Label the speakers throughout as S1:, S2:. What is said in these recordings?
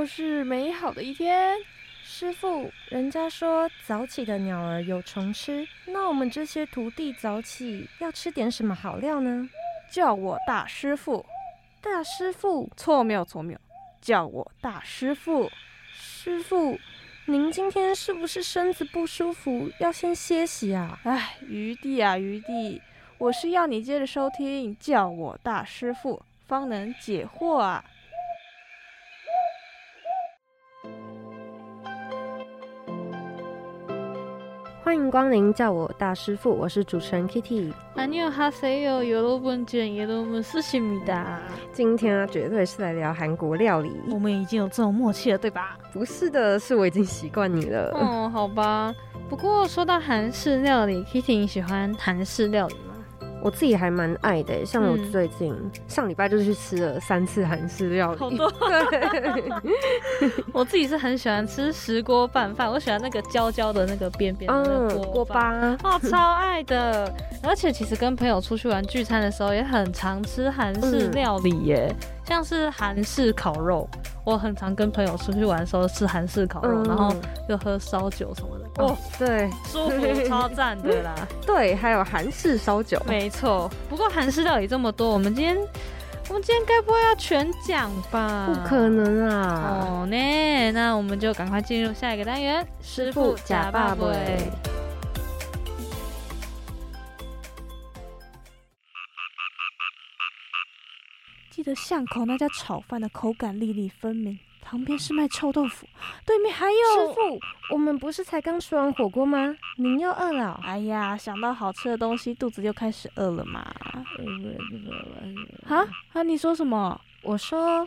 S1: 又是美好的一天。
S2: 师傅，人家说早起的鸟儿有虫吃，那我们这些徒弟早起要吃点什么好料呢？
S1: 叫我大师傅。
S2: 大师傅？
S1: 错，没有错，没有。叫我大师傅。
S2: 师傅，您今天是不是身子不舒服，要先歇息啊？
S1: 哎，余弟啊，余弟，我是要你接着收听，叫我大师傅，方能解惑啊。
S2: 欢迎光临，叫我大师傅，我是主持人
S1: Kitty。안녕하세요여러분중여러분수십니다
S2: 今天啊，绝对是来聊韩国料理。
S1: 我们已经有这种默契了，对吧？
S2: 不是的，是我已经习惯你了。
S1: 哦，好吧。不过说到韩式料理，Kitty 你喜欢韩式料理吗？
S2: 我自己还蛮爱的，像我最近上礼拜就去吃了三次韩式料理，
S1: 好多。我自己是很喜欢吃石锅拌饭，我喜欢那个焦焦的那个边边的锅巴，哦，超爱的。而且其实跟朋友出去玩聚餐的时候，也很常吃韩式料理耶。像是韩式烤肉，我很常跟朋友出去玩的时候吃韩式烤肉，然后又喝烧酒什么的。
S2: 哦，对，
S1: 舒服超赞的啦。
S2: 对，还有韩式烧酒，
S1: 没错。不过韩式料理这么多，我们今天我们今天该不会要全讲吧？
S2: 不可能啊！
S1: 哦，呢那我们就赶快进入下一个单元，
S2: 师傅假爸爸。
S1: 记得巷口那家炒饭的口感粒粒分明，旁边是卖臭豆腐，对面还有
S2: 师傅。我们不是才刚吃完火锅吗？您又饿了？
S1: 哎呀，想到好吃的东西，肚子就开始饿了嘛。啊啊！你说什么？
S2: 我说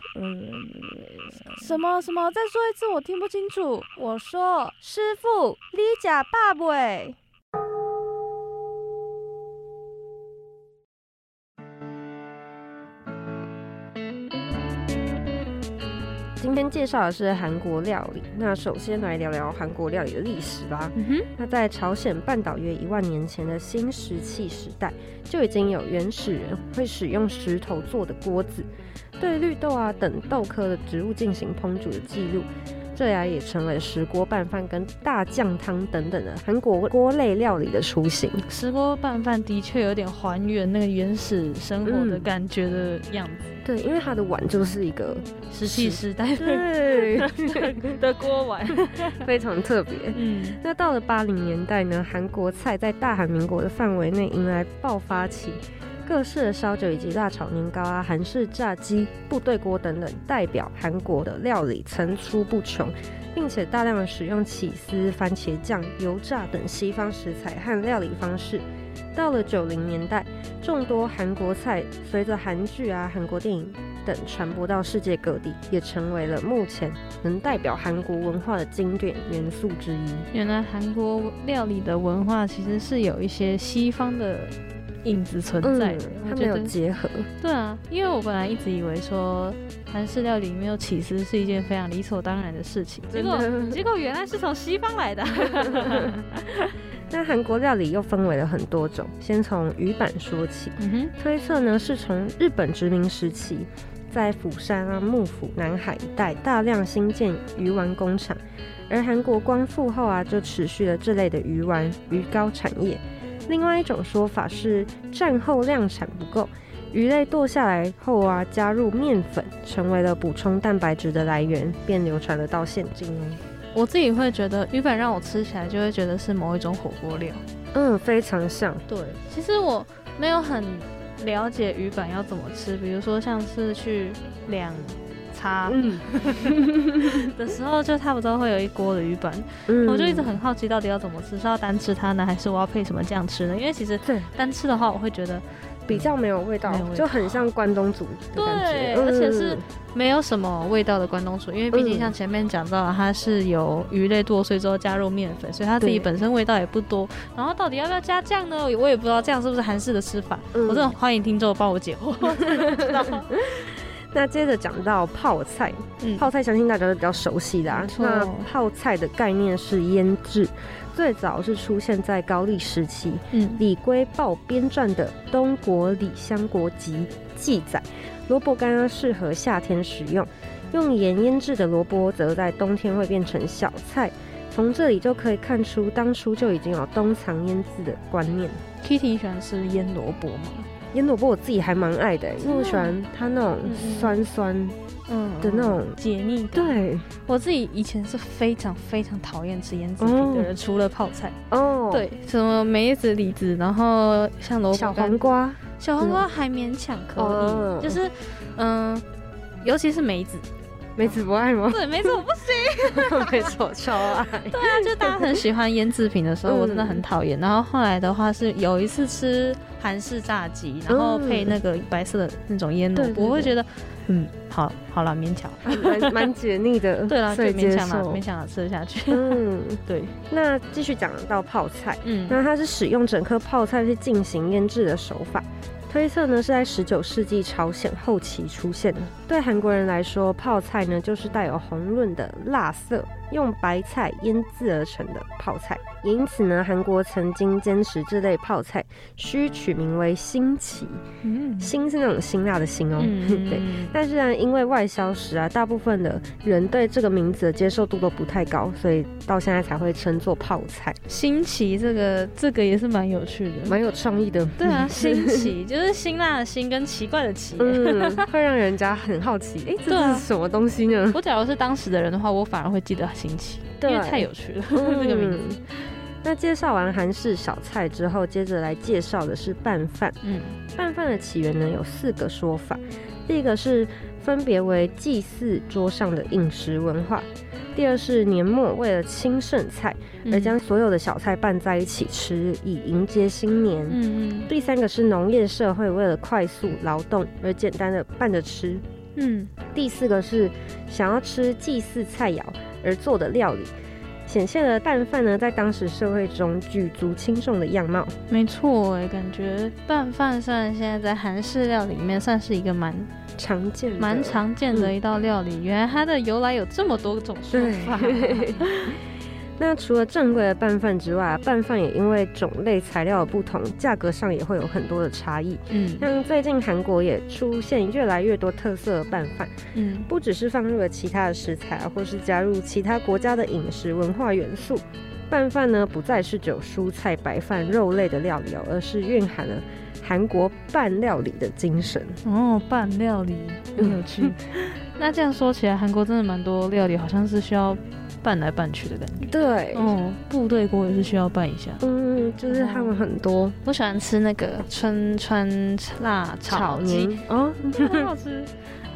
S1: 什么什么？再说一次，我听不清楚。
S2: 我说师傅，你假爸爸。今天介绍的是韩国料理。那首先来聊聊韩国料理的历史吧。那在朝鲜半岛约一万年前的新石器时代，就已经有原始人会使用石头做的锅子，对绿豆啊等豆科的植物进行烹煮的记录。这呀也成为石锅拌饭跟大酱汤等等的韩国锅类料理的雏形。
S1: 石锅拌饭的确有点还原那个原始生活的感觉的样子。
S2: 对，因为它的碗就是一个
S1: 石器时代 的锅碗，
S2: 非常特别。嗯，那到了八零年代呢，韩国菜在大韩民国的范围内迎来爆发期。各式的烧酒以及辣炒年糕啊，韩式炸鸡、部队锅等等，代表韩国的料理层出不穷，并且大量的使用起司、番茄酱、油炸等西方食材和料理方式。到了九零年代，众多韩国菜随着韩剧啊、韩国电影等传播到世界各地，也成为了目前能代表韩国文化的经典元素之一。
S1: 原来韩国料理的文化其实是有一些西方的。影子存在，
S2: 他没有结合。
S1: 对啊，因为我本来一直以为说韩式料理没有起司是一件非常理所当然的事情，结果结果原来是从西方来的。
S2: 那韩国料理又分为了很多种，先从鱼板说起。推测呢是从日本殖民时期，在釜山啊、幕府、南海一带大量兴建鱼丸工厂，而韩国光复后啊，就持续了这类的鱼丸、鱼糕产业。另外一种说法是，战后量产不够，鱼类剁下来后啊，加入面粉，成为了补充蛋白质的来源，便流传了到现今哦。
S1: 我自己会觉得鱼粉让我吃起来就会觉得是某一种火锅料，
S2: 嗯，非常像。
S1: 对，其实我没有很了解鱼粉要怎么吃，比如说像是去两。它 的时候，就差不多会有一锅的鱼板，我就一直很好奇，到底要怎么吃，是要单吃它呢，还是我要配什么酱吃呢？因为其实单吃的话，我会觉得
S2: 比较没有味道，就很像关东煮的感觉，
S1: 而且是没有什么味道的关东煮。因为毕竟像前面讲到，它是有鱼类剁碎之后加入面粉，所以它自己本身味道也不多。然后到底要不要加酱呢？我也不知道这样是不是韩式的吃法。我真的欢迎听众帮我解惑。
S2: 那接着讲到泡菜，泡菜相信大家都比较熟悉的啊。那泡菜的概念是腌制，最早是出现在高丽时期。嗯，李龟报编撰的《东国李香国集》记载，萝卜干适合夏天食用。用盐腌制的萝卜则在冬天会变成小菜。从这里就可以看出，当初就已经有冬藏腌制的观念。
S1: Kitty 喜欢吃腌萝卜吗？
S2: 腌萝卜我自己还蛮爱的，因为我喜欢它那种酸酸嗯的那种。
S1: 解腻。
S2: 对，
S1: 我自己以前是非常非常讨厌吃腌制品的人，除了泡菜。哦。对，什么梅子、李子，然后像萝卜、
S2: 小黄瓜，
S1: 小黄瓜还勉强可以，就是嗯，尤其是梅子。
S2: 梅子不爱吗？
S1: 对，梅子我不行。
S2: 梅子我超爱。
S1: 对啊，就大家很喜欢腌制品的时候，我真的很讨厌。然后后来的话是有一次吃韩式炸鸡，然后配那个白色的那种腌萝卜，我会觉得，嗯，好好了，勉强，
S2: 蛮蛮解腻的。
S1: 对了，所以勉强了，勉强了吃得下去。嗯，对。
S2: 那继续讲到泡菜，嗯，那它是使用整颗泡菜去进行腌制的手法。推测呢是在十九世纪朝鲜后期出现的。对韩国人来说，泡菜呢就是带有红润的辣色。用白菜腌制而成的泡菜，也因此呢，韩国曾经坚持这类泡菜需取名为新奇，嗯，辛是那种辛辣的辛哦，对。但是呢，因为外销时啊，大部分的人对这个名字的接受度都不太高，所以到现在才会称作泡菜。
S1: 新奇这个这个也是蛮有趣的，
S2: 蛮有创意的。
S1: 对啊，新奇就是辛辣的辛跟奇怪的奇，
S2: 嗯，会让人家很好奇，哎，这是什么东西呢？
S1: 我假如是当时的人的话，我反而会记得。新奇，因为太有趣了 这个名字。
S2: 那介绍完韩式小菜之后，接着来介绍的是拌饭。嗯，拌饭的起源呢有四个说法。第一个是分别为祭祀桌上的饮食文化；第二是年末为了清剩菜而将所有的小菜拌在一起吃，以迎接新年。嗯嗯。第三个是农业社会为了快速劳动而简单的拌着吃。嗯。第四个是想要吃祭祀菜肴。而做的料理，显现了拌饭呢在当时社会中举足轻重的样貌。
S1: 没错，哎，感觉拌饭虽然现在在韩式料理里面算是一个蛮
S2: 常见、
S1: 蛮常见的一道料理，原来它的由来有这么多种说法。
S2: 那除了正规的拌饭之外，拌饭也因为种类材料的不同，价格上也会有很多的差异。嗯，像最近韩国也出现越来越多特色的拌饭，嗯，不只是放入了其他的食材啊，或是加入其他国家的饮食文化元素，拌饭呢不再是只有蔬菜、白饭、肉类的料理哦，而是蕴含了韩国拌料理的精神。
S1: 哦，拌料理 很有趣。那这样说起来，韩国真的蛮多料理，好像是需要。拌来拌去的感觉，
S2: 对，
S1: 哦，部队锅也是需要拌一下，
S2: 嗯，就是他们很多，
S1: 我喜欢吃那个春川辣炒鸡，哦，很好吃。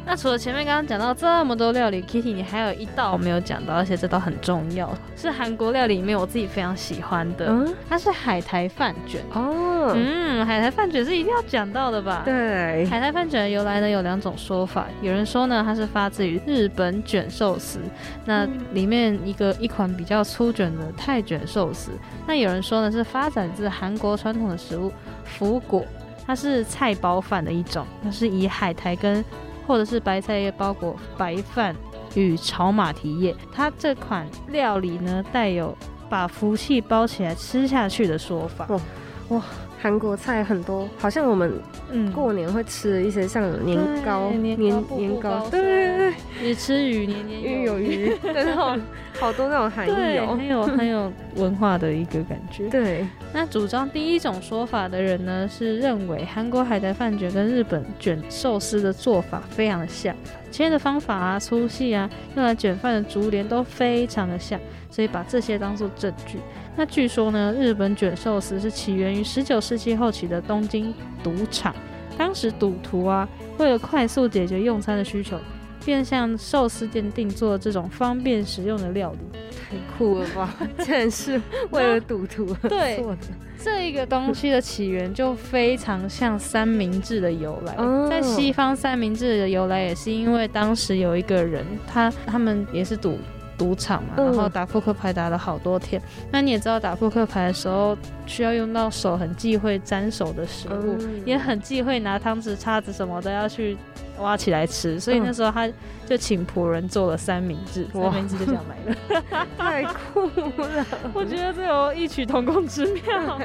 S1: 那除了前面刚刚讲到这么多料理，Kitty，你还有一道没有讲到，而且这道很重要，是韩国料理里面我自己非常喜欢的，嗯？它是海苔饭卷。哦，嗯，海苔饭卷是一定要讲到的吧？
S2: 对，
S1: 海苔饭卷的由来呢有两种说法，有人说呢它是发自于日本卷寿司，那里面一个一款比较粗卷的泰卷寿司，那有人说呢是发展自韩国传统的食物福果，它是菜包饭的一种，它是以海苔跟或者是白菜叶包裹白饭与炒马蹄叶，它这款料理呢带有把福气包起来吃下去的说法。
S2: 哇，韩国菜很多，好像我们嗯。过年会吃的一些像年糕、
S1: 年年糕，
S2: 对对对，
S1: 鱼吃鱼，年年
S2: 鱼有鱼，那种好多那种含义
S1: 哦，很有很有文化的一个感觉。
S2: 对，
S1: 那主张第一种说法的人呢，是认为韩国海苔饭卷跟日本卷寿司的做法非常的像，切的方法啊、粗细啊，用来卷饭的竹帘都非常的像，所以把这些当做证据。那据说呢，日本卷寿司是起源于十九世纪后期的东京赌场。当时赌徒啊，为了快速解决用餐的需求，便向寿司店定做这种方便食用的料理。
S2: 太酷了吧！竟然是为了赌徒做的。
S1: 这个东西的起源就非常像三明治的由来。在西方，三明治的由来也是因为当时有一个人，他他们也是赌。赌场嘛，然后打扑克牌打了好多天。那你也知道，打扑克牌的时候需要用到手，很忌讳沾手的食物，也很忌讳拿汤匙、叉子什么的要去挖起来吃。所以那时候他就请仆人做了三明治，三明治就这样来
S2: 了，太酷了！
S1: 我觉得这有异曲同工之妙，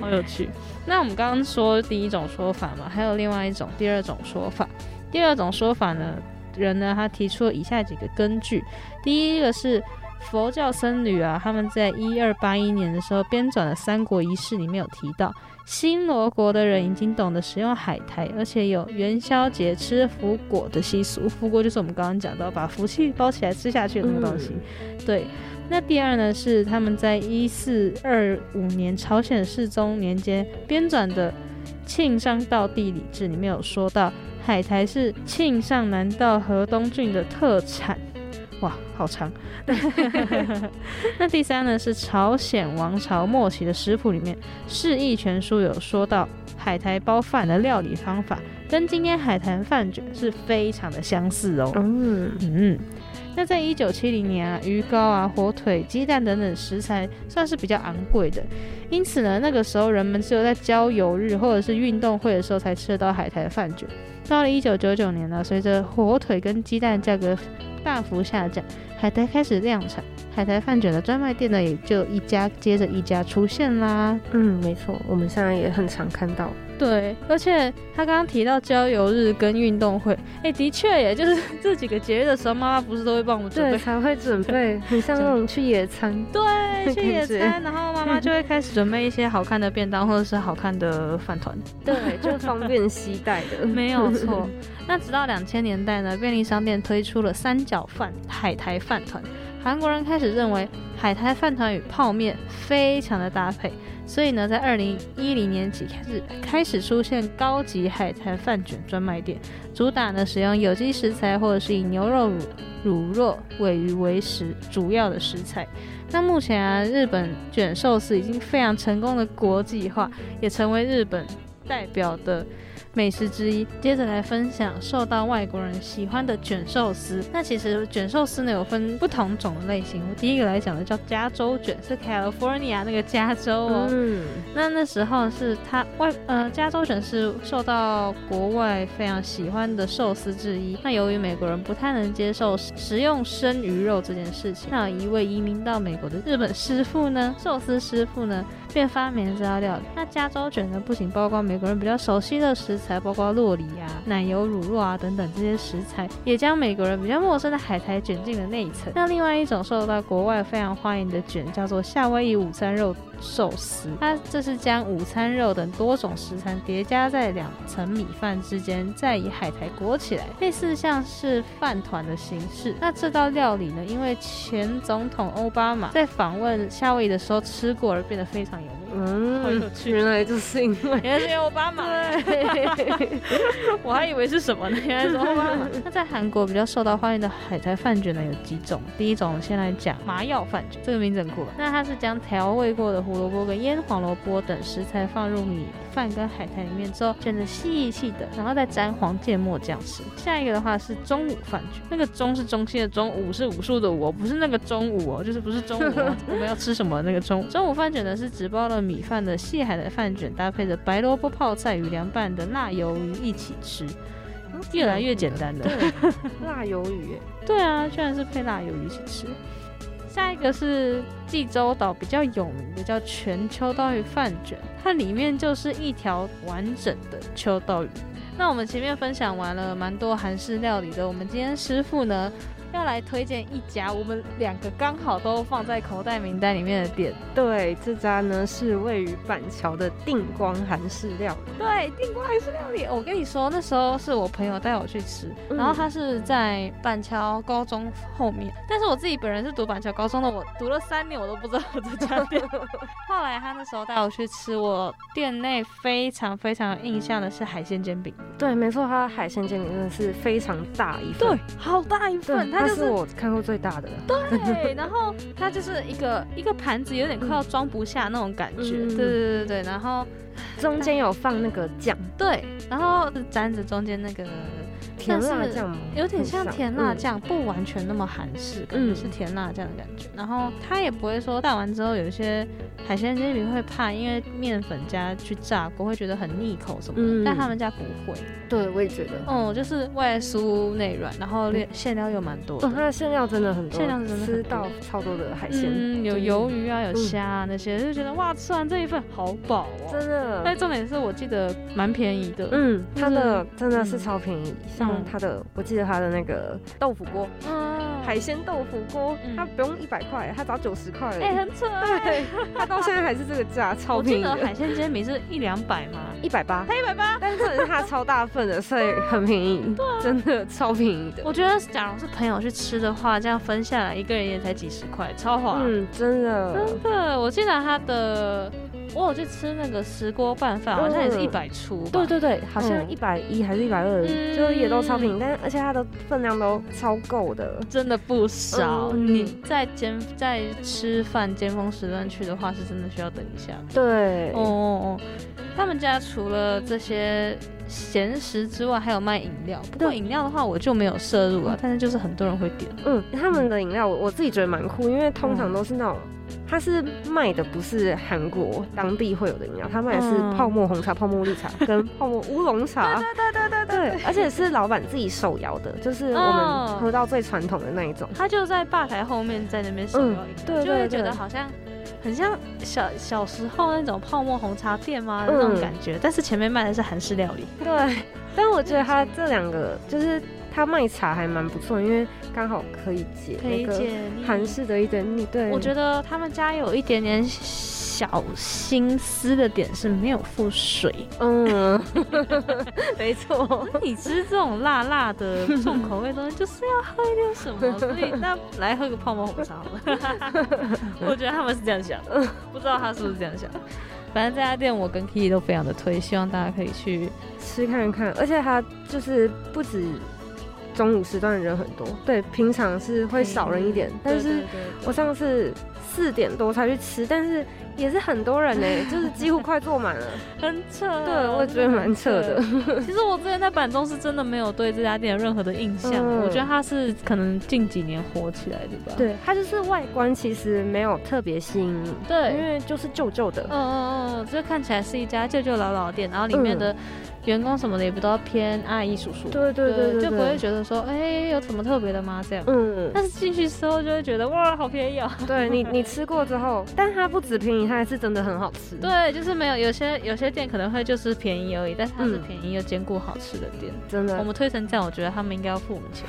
S1: 好有趣。那我们刚刚说第一种说法嘛，还有另外一种第二种说法。第二种说法呢？人呢，他提出了以下几个根据。第一个是佛教僧侣啊，他们在一二八一年的时候编纂的《三国仪事》里面有提到，新罗国的人已经懂得使用海苔，而且有元宵节吃福果的习俗。福果就是我们刚刚讲到把福气包起来吃下去的那个东西。对。那第二呢，是他们在一四二五年朝鲜世宗年间编纂的《庆尚道地理志》里面有说到，海苔是庆尚南道河东郡的特产。哇，好长。那第三呢，是朝鲜王朝末期的食谱里面《释义全书》有说到，海苔包饭的料理方法跟今天海苔饭卷是非常的相似哦。嗯嗯。那在一九七零年啊，鱼糕啊、火腿、鸡蛋等等食材算是比较昂贵的，因此呢，那个时候人们只有在郊游日或者是运动会的时候才吃得到海苔饭卷。到了一九九九年呢，随着火腿跟鸡蛋价格大幅下降，海苔开始量产，海苔饭卷的专卖店呢也就一家接着一家出现啦。
S2: 嗯，没错，我们现在也很常看到。
S1: 对，而且他刚刚提到郊游日跟运动会，哎，的确耶，就是这几个节日的时候，妈妈不是都会帮我们准备，
S2: 才会准备，很像那种去野餐，
S1: 对，去野餐，然后妈妈就会开始准备一些好看的便当或者是好看的饭团，
S2: 对，就方便携带的，
S1: 没有错。那直到两千年代呢，便利商店推出了三角饭海苔饭团，韩国人开始认为海苔饭团与泡面非常的搭配。所以呢，在二零一零年起开始开始出现高级海苔饭卷专卖店，主打呢使用有机食材或者是以牛肉、乳乳酪、尾鱼为食主要的食材。那目前啊，日本卷寿司已经非常成功的国际化，也成为日本代表的。美食之一，接着来分享受到外国人喜欢的卷寿司。那其实卷寿司呢有分不同种类型。我第一个来讲的叫加州卷，是 California 那个加州哦。嗯。那那时候是它外呃加州卷是受到国外非常喜欢的寿司之一。那由于美国人不太能接受食用生鱼肉这件事情，那一位移民到美国的日本师傅呢，寿司师傅呢。便发明了这道料理。那加州卷呢，不仅包括美国人比较熟悉的食材，包括洛里啊、奶油乳酪啊等等这些食材，也将美国人比较陌生的海苔卷进了内层。那另外一种受到国外非常欢迎的卷，叫做夏威夷午餐肉。寿司，它这是将午餐肉等多种食材叠加在两层米饭之间，再以海苔裹起来，类似像是饭团的形式。那这道料理呢，因为前总统奥巴马在访问夏威夷的时候吃过而变得非常有名。嗯，好有趣，
S2: 原来就是因为
S1: 原来是因为奥巴马。对，我还以为是什么呢？原来是奥巴马。那在韩国比较受到欢迎的海苔饭卷呢，有几种。第一种先来讲麻药饭卷，这个名字很酷。那它是将调味过的胡萝卜跟腌黄萝卜等食材放入米饭跟海苔里面之后卷得细细的，然后再沾黄芥末酱吃。下一个的话是中午饭卷，那个中是中心的中，午是武术的武，不是那个中午哦，就是不是中午我们要吃什么那个中。中午饭卷呢是只包了。米饭的细海的饭卷，搭配着白萝卜泡菜与凉拌的辣鱿鱼一起吃，越来越简单了。
S2: 辣鱿鱼，
S1: 对啊，居然是配辣鱿鱼一起吃。下一个是济州岛比较有名的叫全秋刀鱼饭卷，它里面就是一条完整的秋刀鱼。那我们前面分享完了蛮多韩式料理的，我们今天师傅呢？要来推荐一家我们两个刚好都放在口袋名单里面的店。
S2: 对，这家呢是位于板桥的定光韩式料理。
S1: 对，定光韩式料理，我跟你说，那时候是我朋友带我去吃，然后他是在板桥高中后面，但是我自己本人是读板桥高中的，我读了三年，我都不知道这家店。后来他那时候带我去吃，我店内非常非常有印象的是海鲜煎饼。
S2: 对，没错，他的海鲜煎饼真的是非常大一份，
S1: 对，好大一份。
S2: 它是我看过最大的。
S1: 对，然后它就是一个一个盘子，有点快要装不下那种感觉。对对对对对，然后
S2: 中间有放那个酱，
S1: 对，然后沾着中间那个
S2: 甜辣酱，
S1: 有点像甜辣酱，不完全那么韩式，感觉是甜辣酱的感觉。然后它也不会说带完之后有一些海鲜煎饼会怕，因为面粉加去炸过，会觉得很腻口什么的。但他们家不会。
S2: 对，我也觉得。
S1: 哦，就是外酥内软，然后馅料又蛮多。
S2: 哦，它的馅料真的很多，
S1: 馅料真的
S2: 吃到超多的海鲜。
S1: 嗯，有鱿鱼啊，有虾啊那些，就觉得哇，吃完这一份好饱哦。
S2: 真的。
S1: 但重点是我记得蛮便宜的。
S2: 嗯，它的真的是超便宜。像它的，我记得它的那个豆腐锅，嗯，海鲜豆腐锅，它不用一百块，它只要九十块。
S1: 哎，很扯。
S2: 对，它到现在还是这个价，超便宜。
S1: 我记得海鲜煎饼是一两百吗？
S2: 一百八。
S1: 才一百八。
S2: 但是它超大份的，所以很便宜。对啊。真的超便宜的。
S1: 我觉得，假如是朋友去吃的话，这样分下来，一个人也才几十块，超划。
S2: 嗯，真的。
S1: 真的，我记得它的。我有去吃那个石锅拌饭，好像也是一百出。
S2: 对对对，好像一百一还是一百二，就也都超平，但而且它的分量都超够的，
S1: 真的不少。你在尖在吃饭尖峰时段去的话，是真的需要等一下。
S2: 对。
S1: 哦，他们家除了这些咸食之外，还有卖饮料。不过饮料的话，我就没有摄入了，但是就是很多人会点。
S2: 嗯，他们的饮料我我自己觉得蛮酷，因为通常都是那种。它是卖的不是韩国当地会有的饮料，他卖的是泡沫红茶、泡沫绿茶 跟泡沫乌龙茶。
S1: 对对对对对
S2: 对，而且是老板自己手摇的，就是我们喝到最传统的那一种。
S1: 他就在吧台后面，在那边手摇饮料，就会觉得好像很像小小时候那种泡沫红茶店吗？那种感觉。但是前面卖的是韩式料理。
S2: 对，但我觉得他这两个就是。他卖茶还蛮不错，因为刚好可以解那个韩式的一点腻。对，
S1: 我觉得他们家有一点点小心思的点是没有附水。
S2: 嗯，没错。
S1: 你吃这种辣辣的重口味东西，就是要喝一点什么，所以那来喝个泡沫红茶好了。我觉得他们是这样想，的，不知道他是不是这样想。反正这家店我跟 Kitty 都非常的推，希望大家可以去
S2: 吃看看。而且它就是不止。中午时段的人很多，对，平常是会少人一点，但是我上次四点多才去吃，但是也是很多人呢，就是几乎快坐满了，
S1: 很扯。
S2: 对，我也觉得蛮扯的。
S1: 其实我之前在板中是真的没有对这家店有任何的印象，我觉得它是可能近几年火起来的吧。
S2: 对，它就是外观其实没有特别吸引你，
S1: 对，
S2: 因为就是旧旧的。
S1: 嗯嗯嗯，这看起来是一家旧旧老老店，然后里面的。员工什么的也不都要偏阿姨叔叔，
S2: 对对对，
S1: 就不会觉得说，哎，有什么特别的吗？这样，嗯，但是进去之后就会觉得，哇，好便宜哦。
S2: 对你，你吃过之后，但它不止便宜，它还是真的很好吃。
S1: 对，就是没有有些有些店可能会就是便宜而已，但是它是便宜又兼顾好吃的店，
S2: 真的。
S1: 我们推成这样，我觉得他们应该要付我们钱。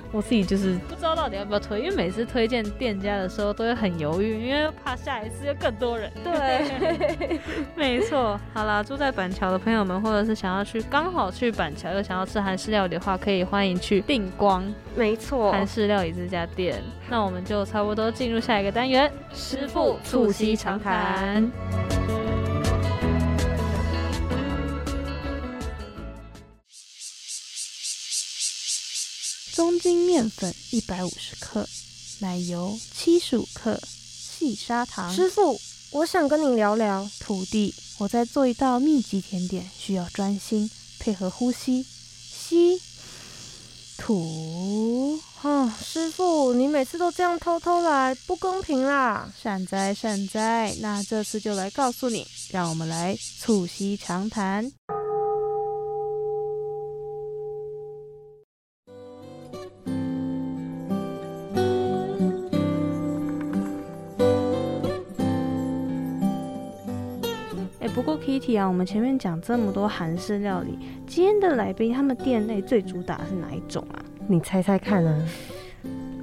S1: 我自己就是不知道到底要不要推，因为每次推荐店家的时候都会很犹豫，因为怕下一次又更多人。
S2: 对，
S1: 没错。好啦，住在板桥的朋友们，或者是想要。要去刚好去板桥，又想要吃韩式料理的话，可以欢迎去定光，
S2: 没错，
S1: 韩式料理这家店。那我们就差不多进入下一个单元，师傅促膝长谈。中筋面粉一百五十克，奶油七十五克，细砂糖。
S2: 师傅，我想跟你聊聊
S1: 土地。我在做一道秘籍甜点，需要专心配合呼吸，吸吐。
S2: 啊，师傅，你每次都这样偷偷来，不公平啦！
S1: 善哉善哉，那这次就来告诉你，让我们来促膝长谈。不过 Kitty 啊，我们前面讲这么多韩式料理，今天的来宾他们店内最主打是哪一种啊？
S2: 你猜猜看啊？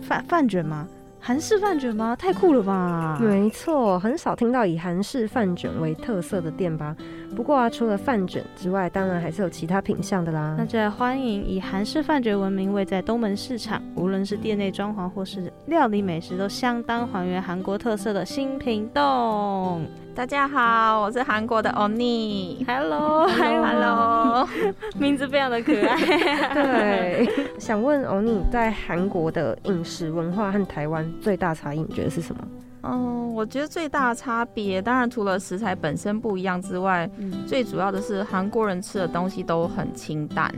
S1: 饭饭卷吗？韩式饭卷吗？太酷了吧！
S2: 没错，很少听到以韩式饭卷为特色的店吧？不过啊，除了饭卷之外，当然还是有其他品相的啦。
S1: 那就来欢迎以韩式饭卷闻名，位在东门市场，无论是店内装潢或是料理美食，都相当还原韩国特色的新品洞。
S3: 大家好，我是韩国的欧尼。
S1: Hello，Hello，名字非常的可爱。
S2: 对，想问欧尼，在韩国的饮食文化和台湾最大差异，你觉得是什么？
S3: 嗯，我觉得最大的差别，当然除了食材本身不一样之外，最主要的是韩国人吃的东西都很清淡。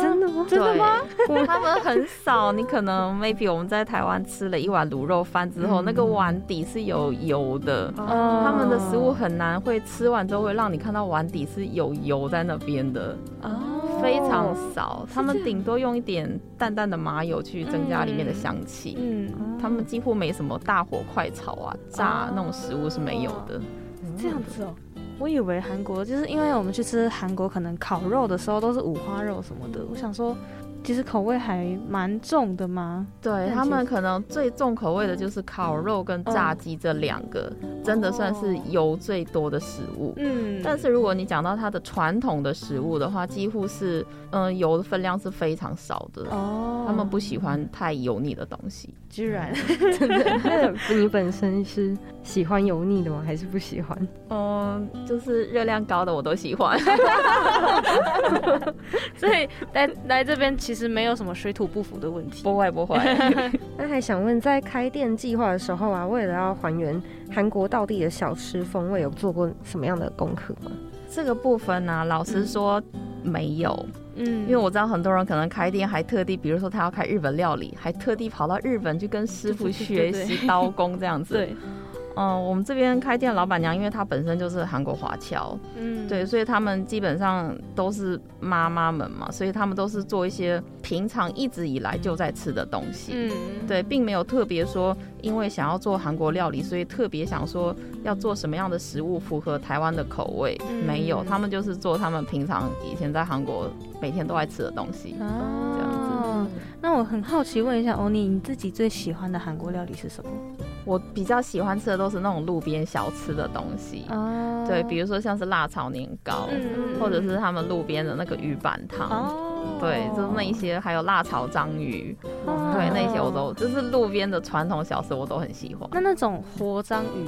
S2: 真的吗？
S1: 真的吗？
S3: 他们很少，你可能 maybe 我们在台湾吃了一碗卤肉饭之后，那个碗底是有油的。他们的食物很难会吃完之后会让你看到碗底是有油在那边的。哦，非常少。他们顶多用一点淡淡的麻油去增加里面的香气。嗯，他们几乎没什么大火快炒啊、炸那种食物是没有的。
S1: 这样子哦。我以为韩国就是因为我们去吃韩国，可能烤肉的时候都是五花肉什么的。我想说。其实口味还蛮重的吗？
S3: 对他们可能最重口味的就是烤肉跟炸鸡这两个，真的算是油最多的食物。嗯，但是如果你讲到它的传统的食物的话，几乎是嗯油的分量是非常少的。哦，他们不喜欢太油腻的东西。
S1: 居然，
S2: 真的？那你本身是喜欢油腻的吗？还是不喜欢？
S3: 嗯，就是热量高的我都喜欢。
S1: 所以来来这边其实。实没有什么水土不服的问题，
S3: 不会不会。
S2: 那还想问，在开店计划的时候啊，为了要还原韩国道地的小吃风味，有做过什么样的功课吗？
S3: 这个部分呢，老实说没有。嗯，因为我知道很多人可能开店还特地，比如说他要开日本料理，还特地跑到日本去跟师傅学习刀工这样子。
S1: 对。
S3: 嗯，我们这边开店老板娘，因为她本身就是韩国华侨，嗯，对，所以他们基本上都是妈妈们嘛，所以他们都是做一些平常一直以来就在吃的东西，嗯，对，并没有特别说因为想要做韩国料理，所以特别想说要做什么样的食物符合台湾的口味，没有，他们就是做他们平常以前在韩国每天都爱吃的东西，这样子。
S1: 那我很好奇问一下欧尼，你自己最喜欢的韩国料理是什么？
S3: 我比较喜欢吃的都是那种路边小吃的东西，对，比如说像是辣炒年糕，或者是他们路边的那个鱼板汤，对，就是那一些，还有辣炒章鱼，对，那些我都就是路边的传统小吃，我都很喜欢。
S1: 那那种活章鱼？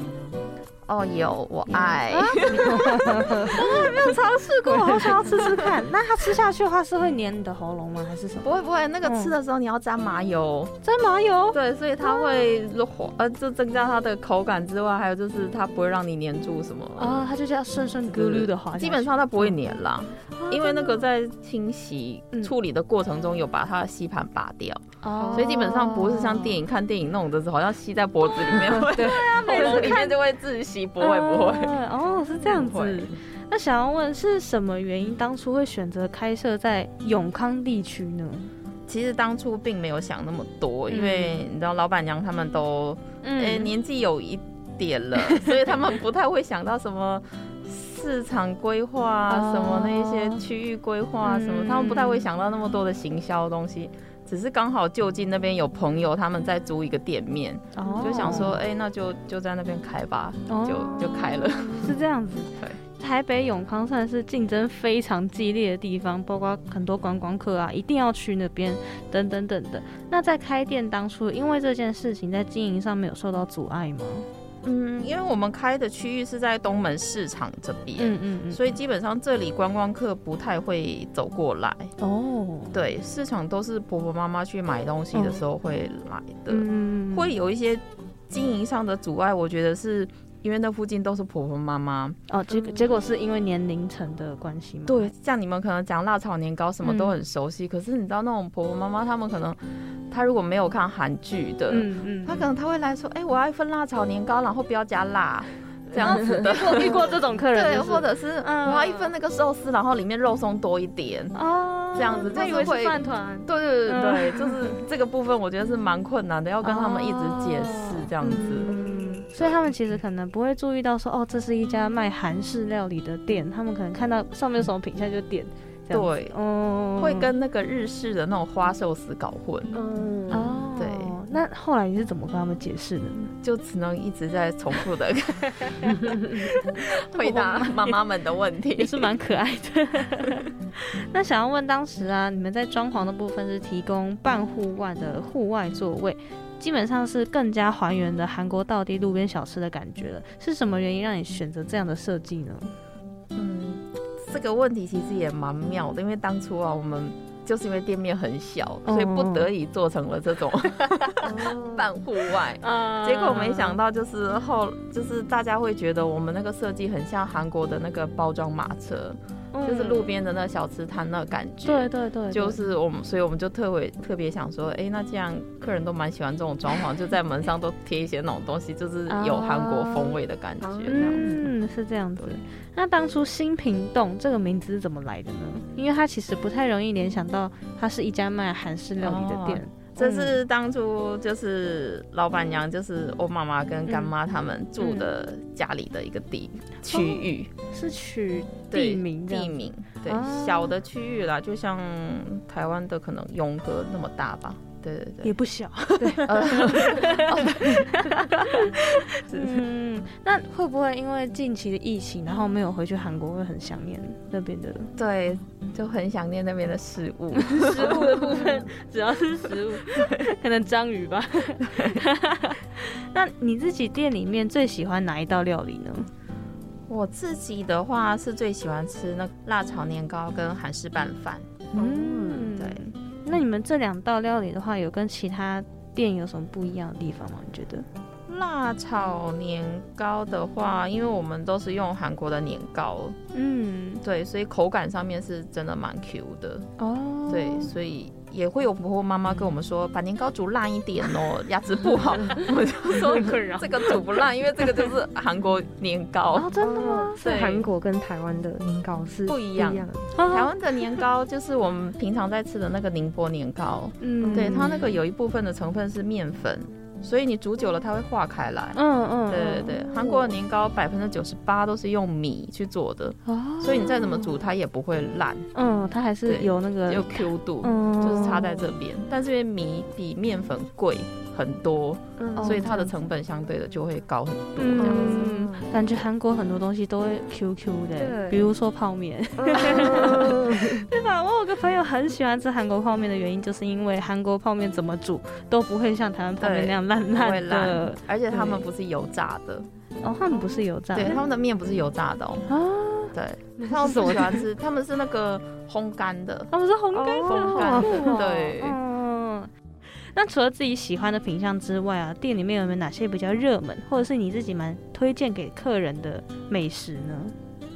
S3: 哦，有我爱，
S1: 没有尝试过，好想要吃吃看。那它吃下去的话是会粘你的喉咙吗？还是什么？
S3: 不会不会，那个吃的时候你要沾麻油，
S1: 沾麻油。
S3: 对，所以它会滑，呃，就增加它的口感之外，还有就是它不会让你粘住什么。
S1: 啊，它就这样顺顺咕噜的滑。
S3: 基本上它不会粘啦，因为那个在清洗处理的过程中有把它的吸盘拔掉，哦，所以基本上不是像电影看电影那种的，好像吸在脖子里面，
S1: 对啊，
S3: 脖子里面就会窒息。不会不会
S1: 哦，是这样子。那想要问是什么原因当初会选择开设在永康地区呢？
S3: 其实当初并没有想那么多，因为你知道老板娘他们都嗯年纪有一点了，所以他们不太会想到什么市场规划什么那些区域规划什么，他们不太会想到那么多的行销东西。只是刚好就近那边有朋友，他们在租一个店面，就想说，哎，那就就在那边开吧，就就开了，
S1: 是这样子。对，台北永康算是竞争非常激烈的地方，包括很多观光客啊，一定要去那边，等等等的。那在开店当初，因为这件事情在经营上面有受到阻碍吗？
S3: 嗯，因为我们开的区域是在东门市场这边，嗯嗯嗯，所以基本上这里观光客不太会走过来。哦，对，市场都是婆婆妈妈去买东西的时候会来的，嗯会有一些经营上的阻碍，我觉得是。因为那附近都是婆婆妈妈
S1: 哦，结结果是因为年龄层的关系吗？
S3: 对，像你们可能讲辣炒年糕什么都很熟悉，可是你知道那种婆婆妈妈，他们可能他如果没有看韩剧的，嗯嗯，他可能他会来说，哎，我要一份辣炒年糕，然后不要加辣，这样子的。
S1: 遇过这种客人，
S3: 对，或者是我要一份那个寿司，然后里面肉松多一点哦，这样子。
S1: 他以为是饭团。
S3: 对对对对，就是这个部分，我觉得是蛮困难的，要跟他们一直解释这样子。
S1: 所以他们其实可能不会注意到说，哦，这是一家卖韩式料理的店。他们可能看到上面什么品相就点，
S3: 对，嗯，会跟那个日式的那种花寿司搞混。嗯，哦，对。
S1: 那后来你是怎么跟他们解释的呢？
S3: 就只能一直在重复的 回答妈妈们的问题，
S1: 也是蛮可爱的。那想要问当时啊，你们在装潢的部分是提供半户外的户外座位。基本上是更加还原的韩国道地路边小吃的感觉了。是什么原因让你选择这样的设计呢？
S3: 嗯，这个问题其实也蛮妙的，因为当初啊，我们就是因为店面很小，所以不得已做成了这种 半户外。结果没想到就是后就是大家会觉得我们那个设计很像韩国的那个包装马车。就是路边的那小吃摊那感觉。
S1: 对对对，
S3: 就是我们，所以我们就特别特别想说，哎，那既然客人都蛮喜欢这种装潢，就在门上都贴一些那种东西，就是有韩国风味的感觉。嗯，
S1: 是这样子。那当初新平洞这个名字是怎么来的呢？因为它其实不太容易联想到它是一家卖韩式料理的店。
S3: 这是当初就是老板娘，就是我妈妈跟干妈他们住的家里的一个地区域，
S1: 是取地名
S3: 地名，对小的区域啦，就像台湾的可能永和那么大吧。对对对，
S1: 也不小。对，嗯，那会不会因为近期的疫情，然后没有回去韩国，会很想念那边的？
S3: 对，就很想念那边的食物。
S1: 食物的部分主要是食物，可能章鱼吧。那你自己店里面最喜欢哪一道料理呢？
S3: 我自己的话是最喜欢吃那辣炒年糕跟韩式拌饭。嗯，对。
S1: 那你们这两道料理的话，有跟其他店有什么不一样的地方吗？你觉得？
S3: 辣炒年糕的话，因为我们都是用韩国的年糕，嗯，对，所以口感上面是真的蛮 Q 的哦。对，所以。也会有婆婆妈妈跟我们说，把年糕煮烂一点哦，牙齿不好。我就说这个煮不烂，因为这个就是韩国年糕。
S1: 哦真的吗？
S2: 是，韩国跟台湾的年糕是
S3: 不一样。台湾的年糕就是我们平常在吃的那个宁波年糕，嗯，对，它那个有一部分的成分是面粉。所以你煮久了，它会化开来。嗯嗯，对对对，韩国的年糕百分之九十八都是用米去做的，所以你再怎么煮，它也不会烂。
S1: 嗯，它还是有那个
S3: 有 Q 度，就是差在这边。但是因为米比面粉贵。很多，所以它的成本相对的就会高很多。这样子，
S1: 感觉韩国很多东西都会 QQ 的，比如说泡面，对吧？我有个朋友很喜欢吃韩国泡面的原因，就是因为韩国泡面怎么煮都不会像台湾泡面那样烂烂的，
S3: 而且他们不是油炸的。
S1: 哦，他们不是油炸，
S3: 对，他们的面不是油炸的哦。啊，对，他们喜欢吃，他们是那个烘干的，
S1: 他们是烘干
S3: 的，对。
S1: 那除了自己喜欢的品相之外啊，店里面有没有哪些比较热门，或者是你自己蛮推荐给客人的美食呢？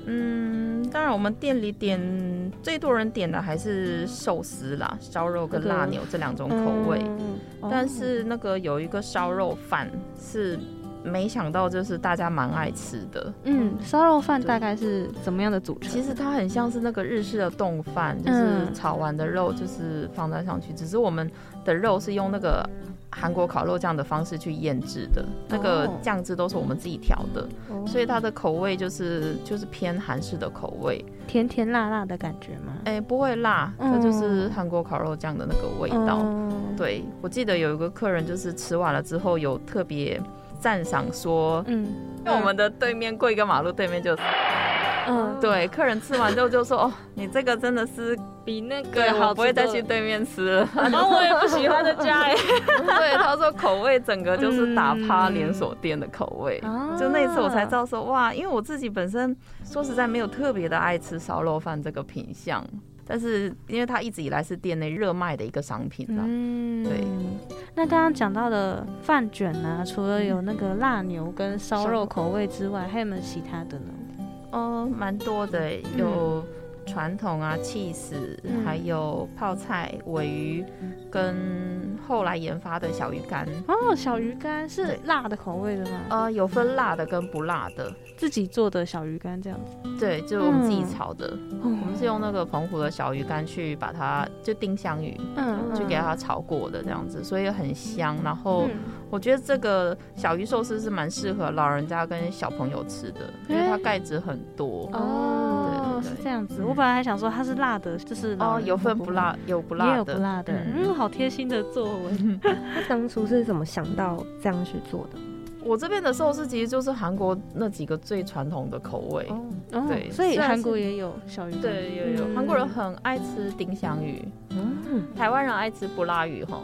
S3: 嗯，当然我们店里点最多人点的还是寿司啦，烧肉跟辣牛这两种口味。但是那个有一个烧肉饭是。没想到就是大家蛮爱吃的，
S1: 嗯，烧肉饭大概是怎么样的组成？
S3: 其实它很像是那个日式的冻饭，就是炒完的肉就是放在上去，只是我们的肉是用那个韩国烤肉酱的方式去腌制的，那个酱汁都是我们自己调的，所以它的口味就是就是偏韩式的口味，
S1: 甜甜辣辣的感觉吗？
S3: 哎，不会辣，它就是韩国烤肉酱的那个味道。对我记得有一个客人就是吃完了之后有特别。赞赏说，嗯，因为我们的对面过一个马路对面就是，嗯，对，客人吃完之后就说，哦，你这个真的是
S1: 比那个好，
S3: 不会再去对面吃了。
S1: 然后我也不喜欢的家哎，
S3: 对，他说口味整个就是打趴连锁店的口味，就那次我才知道说，哇，因为我自己本身说实在没有特别的爱吃烧肉饭这个品相。但是，因为它一直以来是店内热卖的一个商品啦。嗯，对。
S1: 那刚刚讲到的饭卷呢，除了有那个辣牛跟烧肉口味之外，还有没有其他的呢？
S3: 哦，蛮多的，有。传统啊，气死，还有泡菜、尾鱼，跟后来研发的小鱼干
S1: 哦，小鱼干是辣的口味的吗？
S3: 呃，有分辣的跟不辣的，
S1: 自己做的小鱼干这样子。
S3: 对，就我们自己炒的，我们是用那个澎湖的小鱼干去把它就丁香鱼，嗯，去给它炒过的这样子，所以很香。然后我觉得这个小鱼寿司是蛮适合老人家跟小朋友吃的，因为它钙质很多
S1: 哦对，是这样子。我本来还想说它是辣的，就是
S3: 哦，有分不辣，有不辣的，
S1: 也有不辣的。嗯，好贴心的作文。
S2: 他当初是怎么想到这样去做的？
S3: 我这边的寿司其实就是韩国那几个最传统的口味，对，
S1: 所以韩国也有小鱼，
S3: 对，也有。韩国人很爱吃丁香鱼，嗯，台湾人爱吃不辣鱼哈，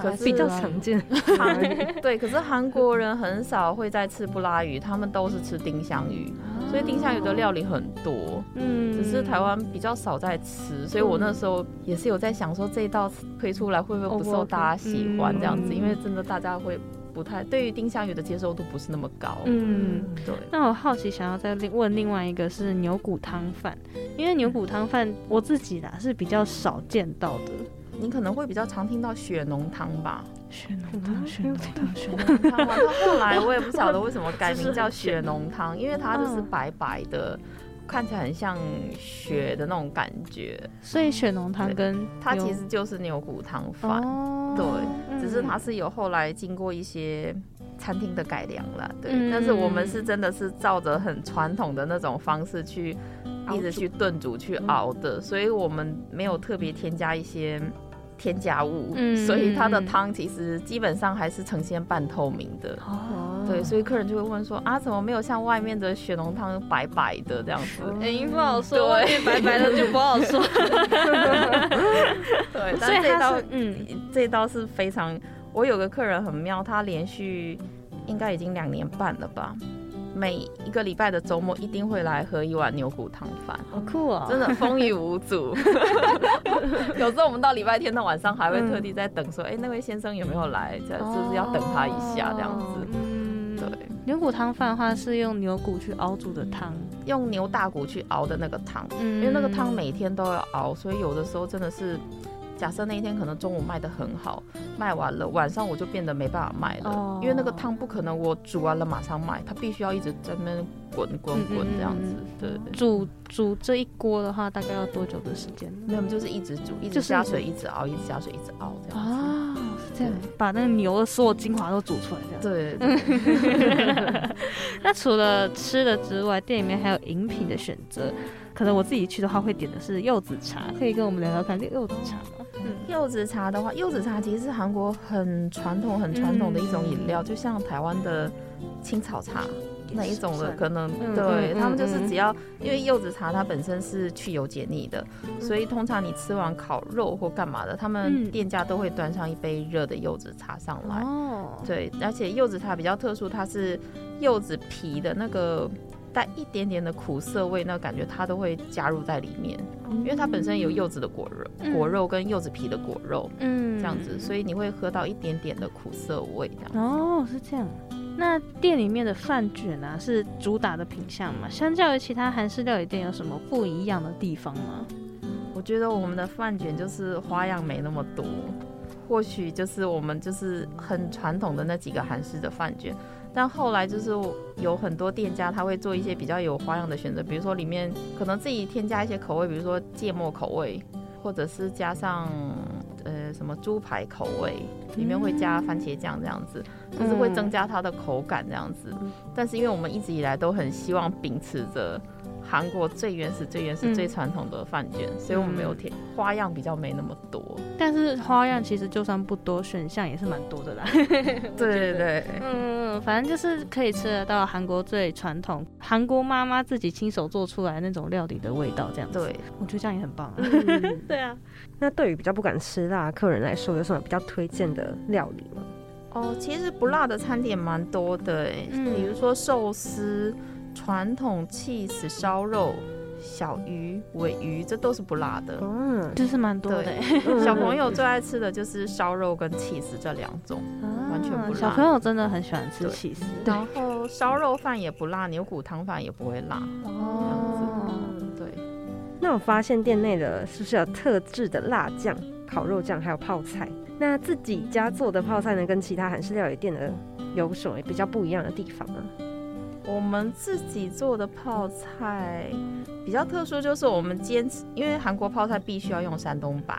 S2: 可是比较常见。
S3: 对，可是韩国人很少会在吃不辣鱼，他们都是吃丁香鱼，所以丁香鱼的料理很多，嗯，只是台湾比较少在吃，所以我那时候也是有在想说这一道推出来会不会不受大家喜欢这样子，因为真的大家会。不太对于丁香鱼的接受度不是那么高。嗯，对。
S1: 那我好奇想要再问另外一个是牛骨汤饭，因为牛骨汤饭我自己啦是比较少见到的。
S3: 你可能会比较常听到血浓汤吧？
S1: 血浓汤，血浓汤，血
S3: 浓汤。到后来我也不晓得为什么改名 叫血浓汤，因为它就是白白的。看起来很像血的那种感觉，
S1: 所以血浓汤跟
S3: 它其实就是牛骨汤饭，对，只是它是有后来经过一些餐厅的改良了，对，但是我们是真的是照着很传统的那种方式去一直去炖煮去熬的，所以我们没有特别添加一些。添加物，所以它的汤其实基本上还是呈现半透明的。哦，对，所以客人就会问说啊，怎么没有像外面的雪浓汤白白的这样子？
S1: 哎，不好说，外面白白的就不好说。
S3: 对，所以这道，嗯，这道是非常，我有个客人很妙，他连续应该已经两年半了吧。每一个礼拜的周末一定会来喝一碗牛骨汤饭，
S1: 好酷啊！
S3: 真的风雨无阻。有时候我们到礼拜天的晚上还会特地在等，说：“哎，那位先生有没有来？”这就是要等他一下这样子。嗯，对。
S1: 牛骨汤饭的话是用牛骨去熬煮的汤，
S3: 用牛大骨去熬的那个汤，因为那个汤每天都要熬，所以有的时候真的是。假设那一天可能中午卖的很好，卖完了晚上我就变得没办法卖了，因为那个汤不可能我煮完了马上卖，它必须要一直在那边滚滚滚这样子。对。
S1: 煮煮这一锅的话，大概要多久的时间？
S3: 没有，就是一直煮，一直加水，一直熬，一直加水，一直熬这样子。啊，
S1: 是这样，把那个牛的所有精华都煮出来这
S3: 样。对。
S1: 那除了吃的之外，店里面还有饮品的选择。可能我自己去的话，会点的是柚子茶，可以跟我们聊聊看这柚子茶吗？
S3: 嗯，柚子茶的话，柚子茶其实是韩国很传统、很传统的一种饮料，就像台湾的青草茶那一种的，可能对他们就是只要因为柚子茶它本身是去油解腻的，所以通常你吃完烤肉或干嘛的，他们店家都会端上一杯热的柚子茶上来。哦，对，而且柚子茶比较特殊，它是柚子皮的那个。带一点点的苦涩味，那感觉它都会加入在里面，因为它本身有柚子的果肉、果肉跟柚子皮的果肉，嗯，这样子，所以你会喝到一点点的苦涩味，这样。
S1: 哦，是这样。那店里面的饭卷啊，是主打的品相嘛？相较于其他韩式料理店，有什么不一样的地方吗？
S3: 我觉得我们的饭卷就是花样没那么多，或许就是我们就是很传统的那几个韩式的饭卷。但后来就是有很多店家他会做一些比较有花样的选择，比如说里面可能自己添加一些口味，比如说芥末口味，或者是加上呃什么猪排口味，里面会加番茄酱这样子，就是会增加它的口感这样子。但是因为我们一直以来都很希望秉持着。韩国最原始、最原始、最传统的饭卷，所以我们没有添花样，比较没那么多。
S1: 但是花样其实就算不多，选项也是蛮多的啦。
S3: 对对对，
S1: 嗯，反正就是可以吃得到韩国最传统、韩国妈妈自己亲手做出来那种料理的味道，这样子。
S3: 对，
S1: 我觉得这样也很棒。对啊，
S2: 那对于比较不敢吃辣客人来说，有什么比较推荐的料理吗？
S3: 哦，其实不辣的餐点蛮多的，哎，比如说寿司。传统 cheese 烧肉、小鱼、尾鱼，这都是不辣的。
S1: 嗯，就是蛮多的。
S3: 小朋友最爱吃的就是烧肉跟 cheese 这两种，完全不辣。
S1: 小朋友真的很喜欢吃 cheese。
S3: 然后烧肉饭也不辣，牛骨汤饭也不会辣。哦，对。
S2: 那我发现店内的是不是有特制的辣酱、烤肉酱，还有泡菜？那自己家做的泡菜呢，跟其他韩式料理店的有什么比较不一样的地方呢？
S3: 我们自己做的泡菜比较特殊，就是我们坚持，因为韩国泡菜必须要用山东白，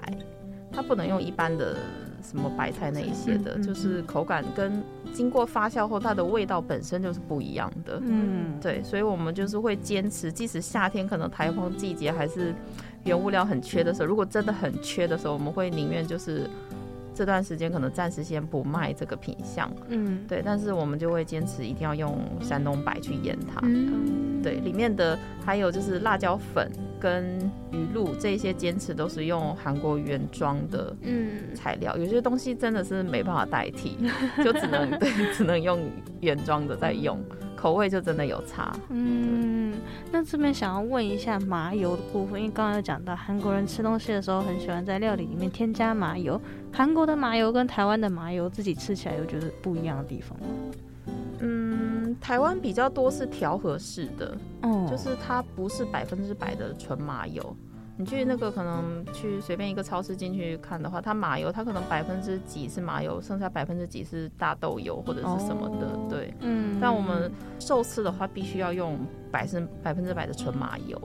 S3: 它不能用一般的什么白菜那一些的，就是口感跟经过发酵后，它的味道本身就是不一样的。嗯，对，所以我们就是会坚持，即使夏天可能台风季节还是原物料很缺的时候，如果真的很缺的时候，我们会宁愿就是。这段时间可能暂时先不卖这个品相，嗯，对，但是我们就会坚持一定要用山东白去腌它，嗯，对，里面的还有就是辣椒粉跟鱼露这些坚持都是用韩国原装的，嗯，材料，有些东西真的是没办法代替，就只能 对，只能用原装的在用。口味就真的有差，嗯，
S1: 那这边想要问一下麻油的部分，因为刚刚有讲到韩国人吃东西的时候很喜欢在料理里面添加麻油。韩国的麻油跟台湾的麻油自己吃起来有觉得不一样的地方吗？
S3: 嗯，台湾比较多是调和式的，嗯，就是它不是百分之百的纯麻油。你去那个可能去随便一个超市进去看的话，它麻油它可能百分之几是麻油，剩下百分之几是大豆油或者是什么的，对，嗯。但我们寿司的话，必须要用百分百分之百的纯麻油，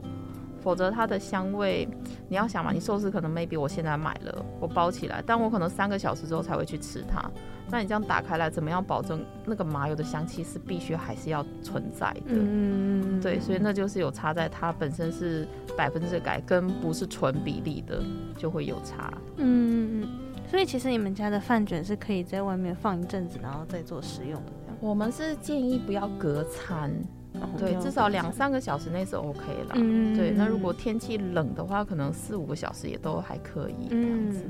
S3: 否则它的香味，你要想嘛，你寿司可能 maybe 我现在买了，我包起来，但我可能三个小时之后才会去吃它。那你这样打开来，怎么样保证那个麻油的香气是必须还是要存在的？嗯，对，所以那就是有差在它本身是百分之百跟不是纯比例的，就会有差。嗯
S1: 嗯所以其实你们家的饭卷是可以在外面放一阵子，然后再做食用的。
S3: 我们是建议不要隔餐，对，至少两三个小时内是 OK 了。嗯，对，那如果天气冷的话，可能四五个小时也都还可以这样子。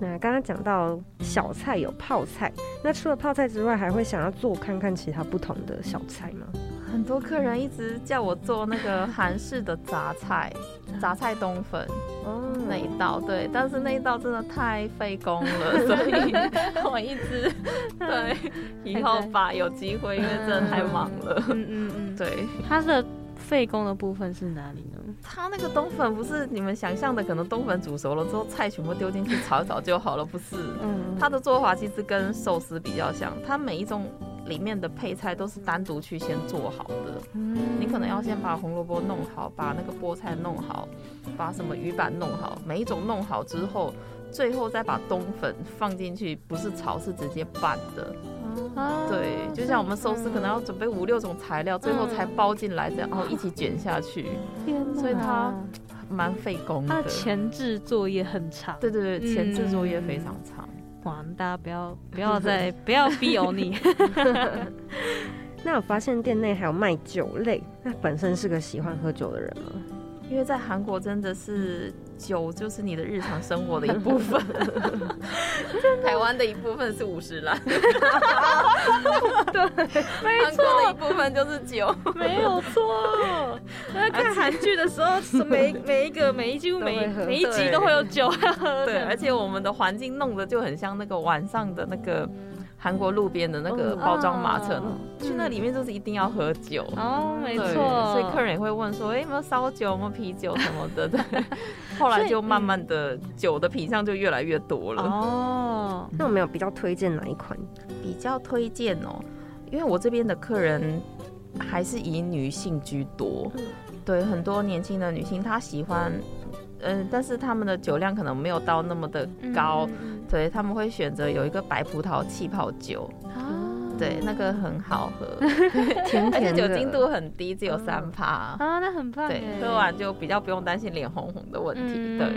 S2: 那刚刚讲到小菜有泡菜，那除了泡菜之外，还会想要做看看其他不同的小菜吗？
S3: 很多客人一直叫我做那个韩式的杂菜，杂菜冬粉哦。那一道，对，但是那一道真的太费工了，所以 我一直对 以后吧有机会，因为真的太忙了，嗯嗯嗯，对，
S1: 它的费工的部分是哪里呢？
S3: 它那个冬粉不是你们想象的，可能冬粉煮熟了之后菜全部丢进去炒一炒就好了，不是？嗯，它的做法其实跟寿司比较像，它每一种里面的配菜都是单独去先做好的。嗯，你可能要先把红萝卜弄好，把那个菠菜弄好，把什么鱼板弄好，每一种弄好之后，最后再把冬粉放进去，不是炒是直接拌的。对，就像我们寿司可能要准备五六种材料，最后才包进来，这样然后一起卷下去。天所以它蛮费工的。
S1: 它前置作业很长。
S3: 对对对，前置作业非常长。
S1: 哇，大家不要不要再 不要逼我你。
S2: 那我发现店内还有卖酒类，那本身是个喜欢喝酒的人吗？
S3: 因为在韩国真的是。酒就是你的日常生活的一部 分，台湾的一部分是五十兰，
S1: 对，没错，
S3: 的一部分就是酒，
S1: 没有错。在看韩剧的时候，每每一个每一几乎每每一集都会有酒喝，
S3: 对，而且我们的环境弄得就很像那个晚上的那个。韩国路边的那个包装马车，去那里面就是一定要喝酒
S1: 哦，没错，
S3: 所以客人也会问说，哎，有没有烧酒，有没有啤酒什么的。对，后来就慢慢的酒的品相就越来越多了。哦，
S2: 那我们有比较推荐哪一款？
S3: 比较推荐哦，因为我这边的客人还是以女性居多，对，很多年轻的女性她喜欢。嗯，但是他们的酒量可能没有到那么的高，对，他们会选择有一个白葡萄气泡酒，对，那个很好喝，而且酒精度很低，只有三帕
S1: 啊，那很棒，对，
S3: 喝完就比较不用担心脸红红的问题，对。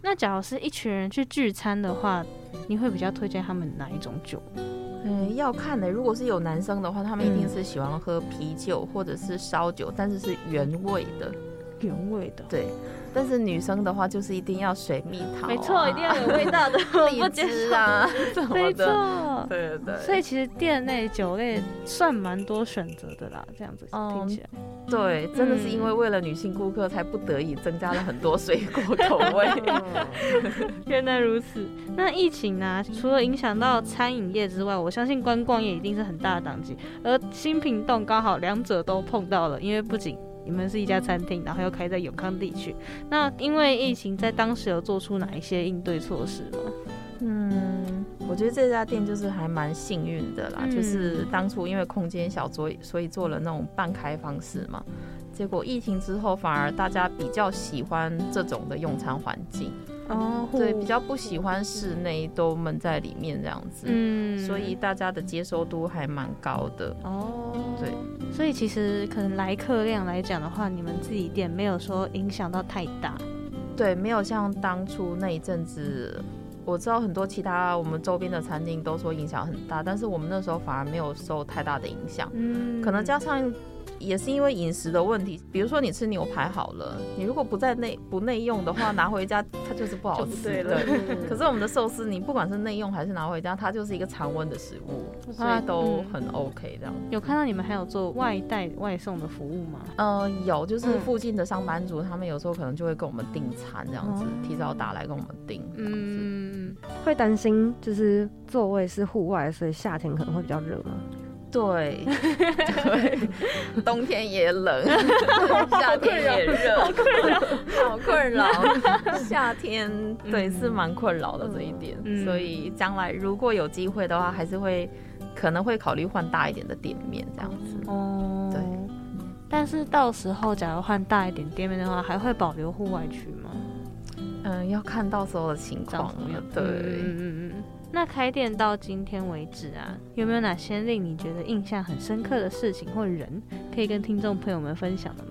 S1: 那假如是一群人去聚餐的话，你会比较推荐他们哪一种酒？
S3: 嗯，要看的，如果是有男生的话，他们一定是喜欢喝啤酒或者是烧酒，但是是原味的，
S1: 原味的，
S3: 对。但是女生的话，就是一定要水蜜桃，
S1: 没错，一定要有味道的
S3: 荔枝啊，
S1: 没
S3: 错，对对对。
S1: 所以其实店内酒类算蛮多选择的啦，这样子听起来。
S3: 对，真的是因为为了女性顾客，才不得已增加了很多水果口味。
S1: 原来如此。那疫情呢，除了影响到餐饮业之外，我相信观光业一定是很大的档期，而新品洞刚好两者都碰到了，因为不仅你们是一家餐厅，然后又开在永康地区。那因为疫情，在当时有做出哪一些应对措施吗？
S3: 嗯，我觉得这家店就是还蛮幸运的啦，就是当初因为空间小，所以所以做了那种半开放式嘛。结果疫情之后，反而大家比较喜欢这种的用餐环境。哦，对，比较不喜欢室内都闷在里面这样子，嗯，所以大家的接受度还蛮高的。哦，对，
S1: 所以其实可能来客量来讲的话，你们自己店没有说影响到太大。
S3: 对，没有像当初那一阵子，我知道很多其他我们周边的餐厅都说影响很大，但是我们那时候反而没有受太大的影响。嗯，可能加上也是因为饮食的问题，比如说你吃牛排好了，你如果不在内不内用的话，拿回家它就是不好吃。对可是我们的寿司，你不管是内用还是拿回家，它就是一个常温的食物，所以都很 OK 这样。
S1: 有看到你们还有做外带外送的服务吗？
S3: 呃，有，就是附近的上班族，他们有时候可能就会跟我们订餐这样子，提早打来跟我们订。嗯，
S2: 会担心就是座位是户外，所以夏天可能会比较热吗？
S3: 对，对，冬天也冷，夏天也热，
S1: 好困扰，
S3: 好困扰。夏天对是蛮困扰的这一点，所以将来如果有机会的话，还是会可能会考虑换大一点的店面这样子。哦，对。
S1: 但是到时候假如换大一点店面的话，还会保留户外区吗？
S3: 嗯，要看到时候的情况。对，嗯
S1: 嗯嗯。那开店到今天为止啊，有没有哪些令你觉得印象很深刻的事情或人，可以跟听众朋友们分享的吗？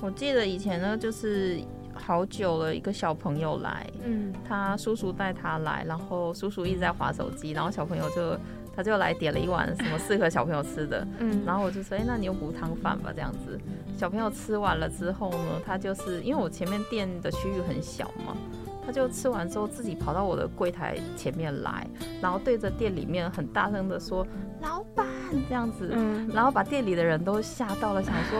S3: 我记得以前呢，就是好久了，一个小朋友来，嗯，他叔叔带他来，然后叔叔一直在划手机，然后小朋友就他就来点了一碗什么适合小朋友吃的，嗯，然后我就说，哎，那你用骨汤饭吧，这样子。小朋友吃完了之后呢，他就是因为我前面店的区域很小嘛。他就吃完之后，自己跑到我的柜台前面来，然后对着店里面很大声的说：“老板，这样子。”嗯，然后把店里的人都吓到了，想说，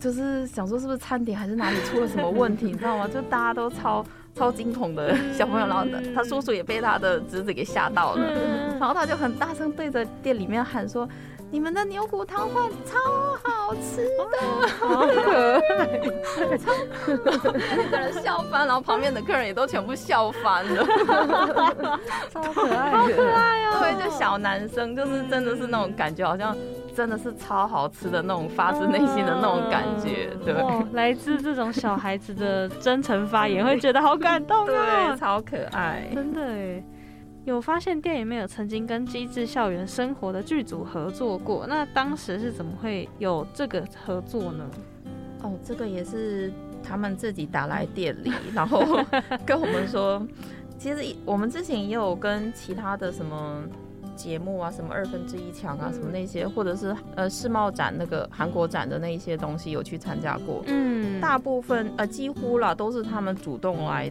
S3: 就是想说是不是餐点还是哪里出了什么问题，你知道吗？就大家都超超惊恐的小朋友，然后他叔叔也被他的侄子给吓到了，然后他就很大声对着店里面喊说。你们的牛骨汤饭超好吃的，
S2: 好可爱，
S3: 超那个人笑翻，然后旁边的客人也都全部笑翻了，
S2: 超可爱，
S1: 好可爱
S3: 哦！对，就小男生，就是真的是那种感觉，好像真的是超好吃的那种发自内心的那种感觉，对，
S1: 来自这种小孩子的真诚发言，会觉得好感动啊，
S3: 对，超可爱，
S1: 真的哎。有发现电影没有曾经跟机智校园生活的剧组合作过，那当时是怎么会有这个合作呢？
S3: 哦，这个也是他们自己打来店里，然后 跟我们说，其实我们之前也有跟其他的什么节目啊，什么二分之一强啊，什么那些，或者是呃世贸展那个韩国展的那一些东西有去参加过，嗯，大部分呃几乎啦都是他们主动来。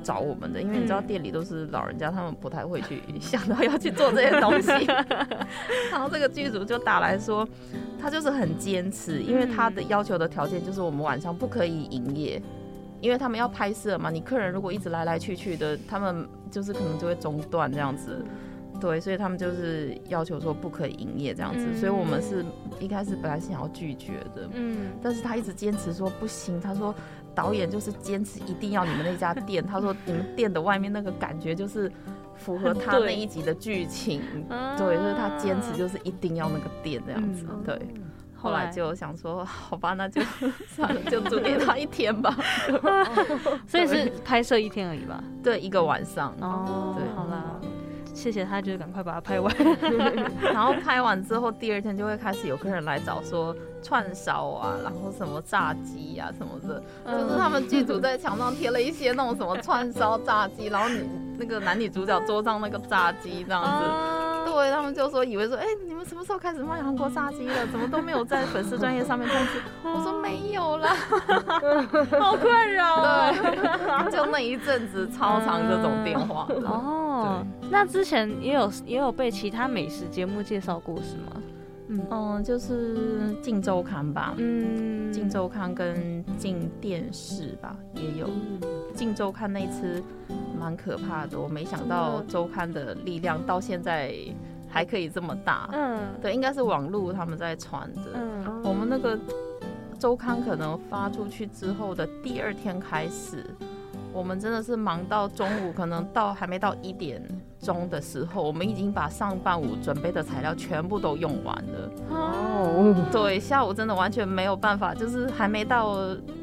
S3: 找我们的，因为你知道店里都是老人家，他们不太会去想到要去做这些东西。然后这个剧组就打来说，他就是很坚持，因为他的要求的条件就是我们晚上不可以营业，因为他们要拍摄嘛。你客人如果一直来来去去的，他们就是可能就会中断这样子。对，所以他们就是要求说不可以营业这样子。所以我们是一开始本来是想要拒绝的，嗯，但是他一直坚持说不行，他说。导演就是坚持一定要你们那家店，他说你们店的外面那个感觉就是符合他那一集的剧情，对，就是他坚持就是一定要那个店这样子，对。后来就想说，好吧，那就 算了，就租给他一天吧。
S1: 所以是拍摄一天而已吧？
S3: 对，一个晚上。
S1: 哦，对，好啦。谢谢他，就是赶快把它拍完，
S3: 然后拍完之后，第二天就会开始有客人来找说串烧啊，然后什么炸鸡啊什么的，就是他们剧组在墙上贴了一些那种什么串烧炸鸡，然后你那个男女主角桌上那个炸鸡这样子。对他们就说以为说，哎，你们什么时候开始卖韩国炸鸡了？怎么都没有在粉丝专业上面通知？我说没有啦，
S1: 好困扰。
S3: 对，就那一阵子超长这种电话。哦，
S1: 那之前也有也有被其他美食节目介绍过是吗？
S3: 嗯，就是《镜周刊》吧，嗯，《镜周刊》跟《镜电视》吧也有，《镜周刊》那次蛮可怕的，我没想到周刊的力量到现在还可以这么大。嗯，对，应该是网络他们在传的。嗯，我们那个周刊可能发出去之后的第二天开始。我们真的是忙到中午，可能到还没到一点钟的时候，我们已经把上半午准备的材料全部都用完了。哦，对，下午真的完全没有办法，就是还没到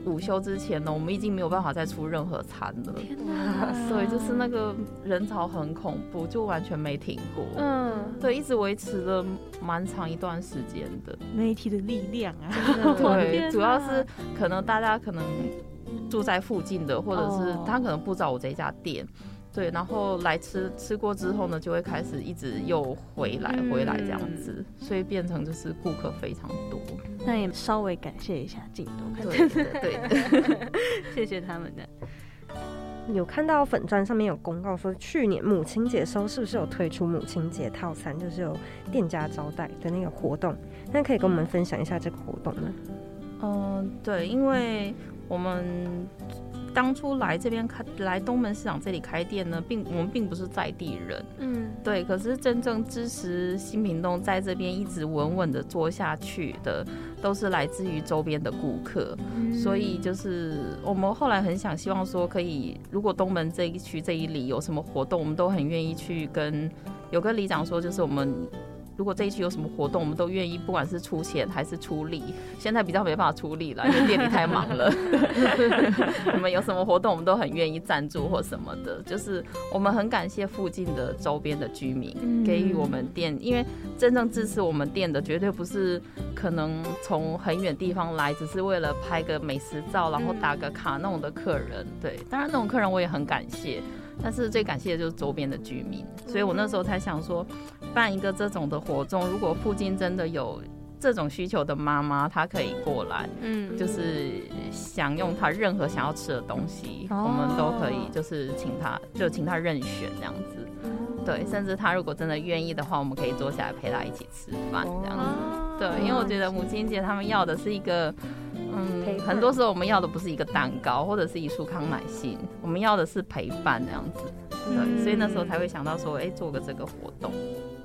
S3: 午休之前呢，我们已经没有办法再出任何餐了。天哪！所以就是那个人潮很恐怖，就完全没停过。嗯，对，一直维持了蛮长一段时间的。
S1: 媒体的力量啊，
S3: 对，主要是可能大家可能。住在附近的，或者是他可能不知道我这家店，对，然后来吃吃过之后呢，就会开始一直又回来回来这样子，所以变成就是顾客非常多。
S1: 那也稍微感谢一下进度，
S3: 对对，
S1: 谢谢他们的。
S2: 有看到粉砖上面有公告说，去年母亲节时候是不是有推出母亲节套餐，就是有店家招待的那个活动？那可以跟我们分享一下这个活动吗？
S3: 嗯，对，因为我们当初来这边开来东门市场这里开店呢，并我们并不是在地人，嗯，对，可是真正支持新品东在这边一直稳稳的做下去的。都是来自于周边的顾客，所以就是我们后来很想希望说，可以如果东门这一区这一里有什么活动，我们都很愿意去跟有跟里长说，就是我们。如果这一期有什么活动，我们都愿意，不管是出钱还是出力。现在比较没办法出力了，因为店里太忙了。我们有什么活动，我们都很愿意赞助或什么的。就是我们很感谢附近的周边的居民给予我们店，因为真正支持我们店的，绝对不是可能从很远地方来，只是为了拍个美食照，然后打个卡那种的客人。对，当然那种客人我也很感谢。但是最感谢的就是周边的居民，所以我那时候才想说，办一个这种的活动，如果附近真的有这种需求的妈妈，她可以过来，嗯，就是享用她任何想要吃的东西，我们都可以，就是请她，就请她任选这样子，对，甚至她如果真的愿意的话，我们可以坐下来陪她一起吃饭这样子，对，因为我觉得母亲节他们要的是一个。嗯，很多时候我们要的不是一个蛋糕或者是一束康乃馨，我们要的是陪伴这样子。对，所以那时候才会想到说，哎，做个这个活动，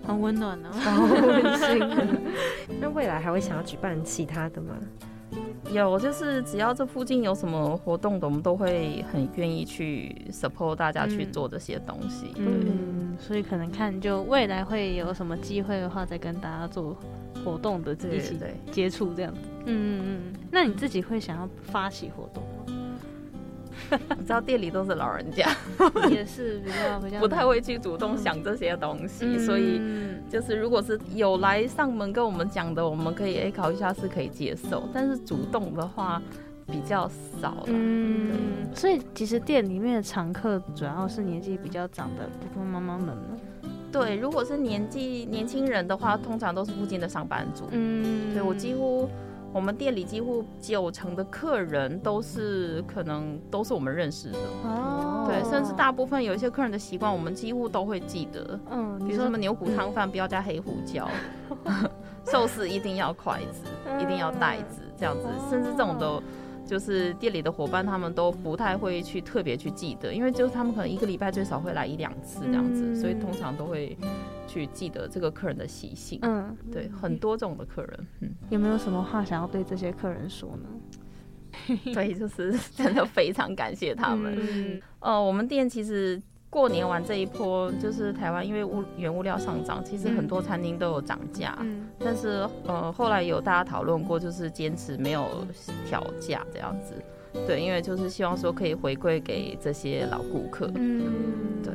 S1: 很温暖呢，
S2: 好温馨。那未来还会想要举办其他的吗？
S3: 有，就是只要这附近有什么活动的，我们都会很愿意去 support 大家去做这些东西。
S1: 嗯，所以可能看就未来会有什么机会的话，再跟大家做活动的一起接触这样子。嗯嗯嗯。那你自己会想要发起活动吗？
S3: 你知道店里都是老人家，
S1: 也是比较比较
S3: 不太会去主动想这些东西，所以就是如果是有来上门跟我们讲的，我们可以哎考虑一下是可以接受，但是主动的话比较少了。嗯，
S1: 所以其实店里面的常客主要是年纪比较长的部分妈妈们呢。
S3: 对，如果是年纪年轻人的话，通常都是附近的上班族。嗯，对我几乎。我们店里几乎九成的客人都是可能都是我们认识的哦，对，甚至大部分有一些客人的习惯，我们几乎都会记得。嗯，比如说什么牛骨汤饭不要加黑胡椒，寿司一定要筷子，一定要袋子，这样子，甚至这种都。就是店里的伙伴，他们都不太会去特别去记得，因为就是他们可能一个礼拜最少会来一两次这样子，所以通常都会去记得这个客人的习性。嗯，对，很多种的客人。
S1: 嗯，有没有什么话想要对这些客人说呢？
S3: 对，就是真的非常感谢他们。嗯，呃，我们店其实。过年完这一波，就是台湾因为物原物料上涨，其实很多餐厅都有涨价。嗯，但是呃后来有大家讨论过，就是坚持没有调价这样子。对，因为就是希望说可以回馈给这些老顾客。嗯，对，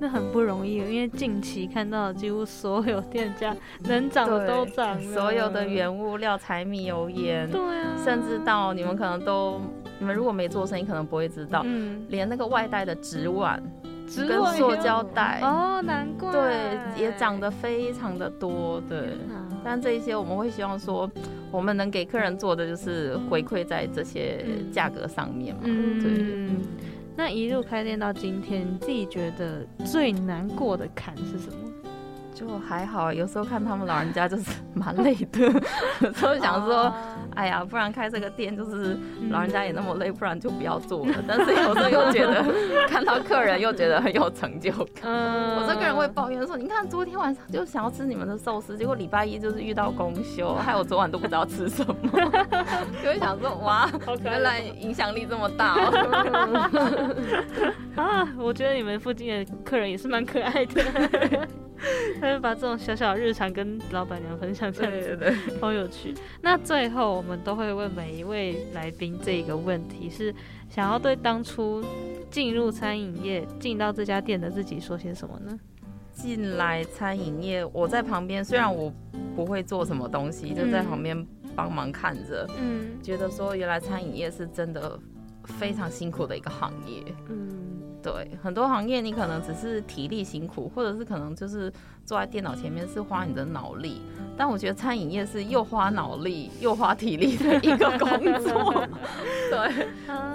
S1: 那很不容易，因为近期看到几乎所有店家能涨的都涨了，
S3: 所有的原物料、柴米油盐，
S1: 对啊，
S3: 甚至到你们可能都，你们如果没做生意，可能不会知道，嗯，连那个外带的纸碗。跟塑胶袋
S1: 哦，难怪
S3: 对，也涨得非常的多，对。但这一些我们会希望说，我们能给客人做的就是回馈在这些价格上面嘛，对。
S1: 那一路开店到今天，你自己觉得最难过的坎是什么？
S3: 就还好，有时候看他们老人家就是蛮累的，有时候想说，哎呀，不然开这个店就是老人家也那么累，不然就不要做了。但是有时候又觉得看到客人又觉得很有成就感。我这个人会抱怨说，你看昨天晚上就想要吃你们的寿司，结果礼拜一就是遇到公休，害我昨晚都不知道吃什么。就会想说，哇，原来影响力这么大
S1: 啊！我觉得你们附近的客人也是蛮可爱的。他就把这种小小的日常跟老板娘分享，这样子好有趣。那最后我们都会问每一位来宾这一个问题：是想要对当初进入餐饮业、进到这家店的自己说些什么呢？
S3: 进来餐饮业，我在旁边，虽然我不会做什么东西，就在旁边帮忙看着，嗯，觉得说原来餐饮业是真的非常辛苦的一个行业，嗯。对，很多行业你可能只是体力辛苦，或者是可能就是坐在电脑前面是花你的脑力，但我觉得餐饮业是又花脑力又花体力的一个工作，对，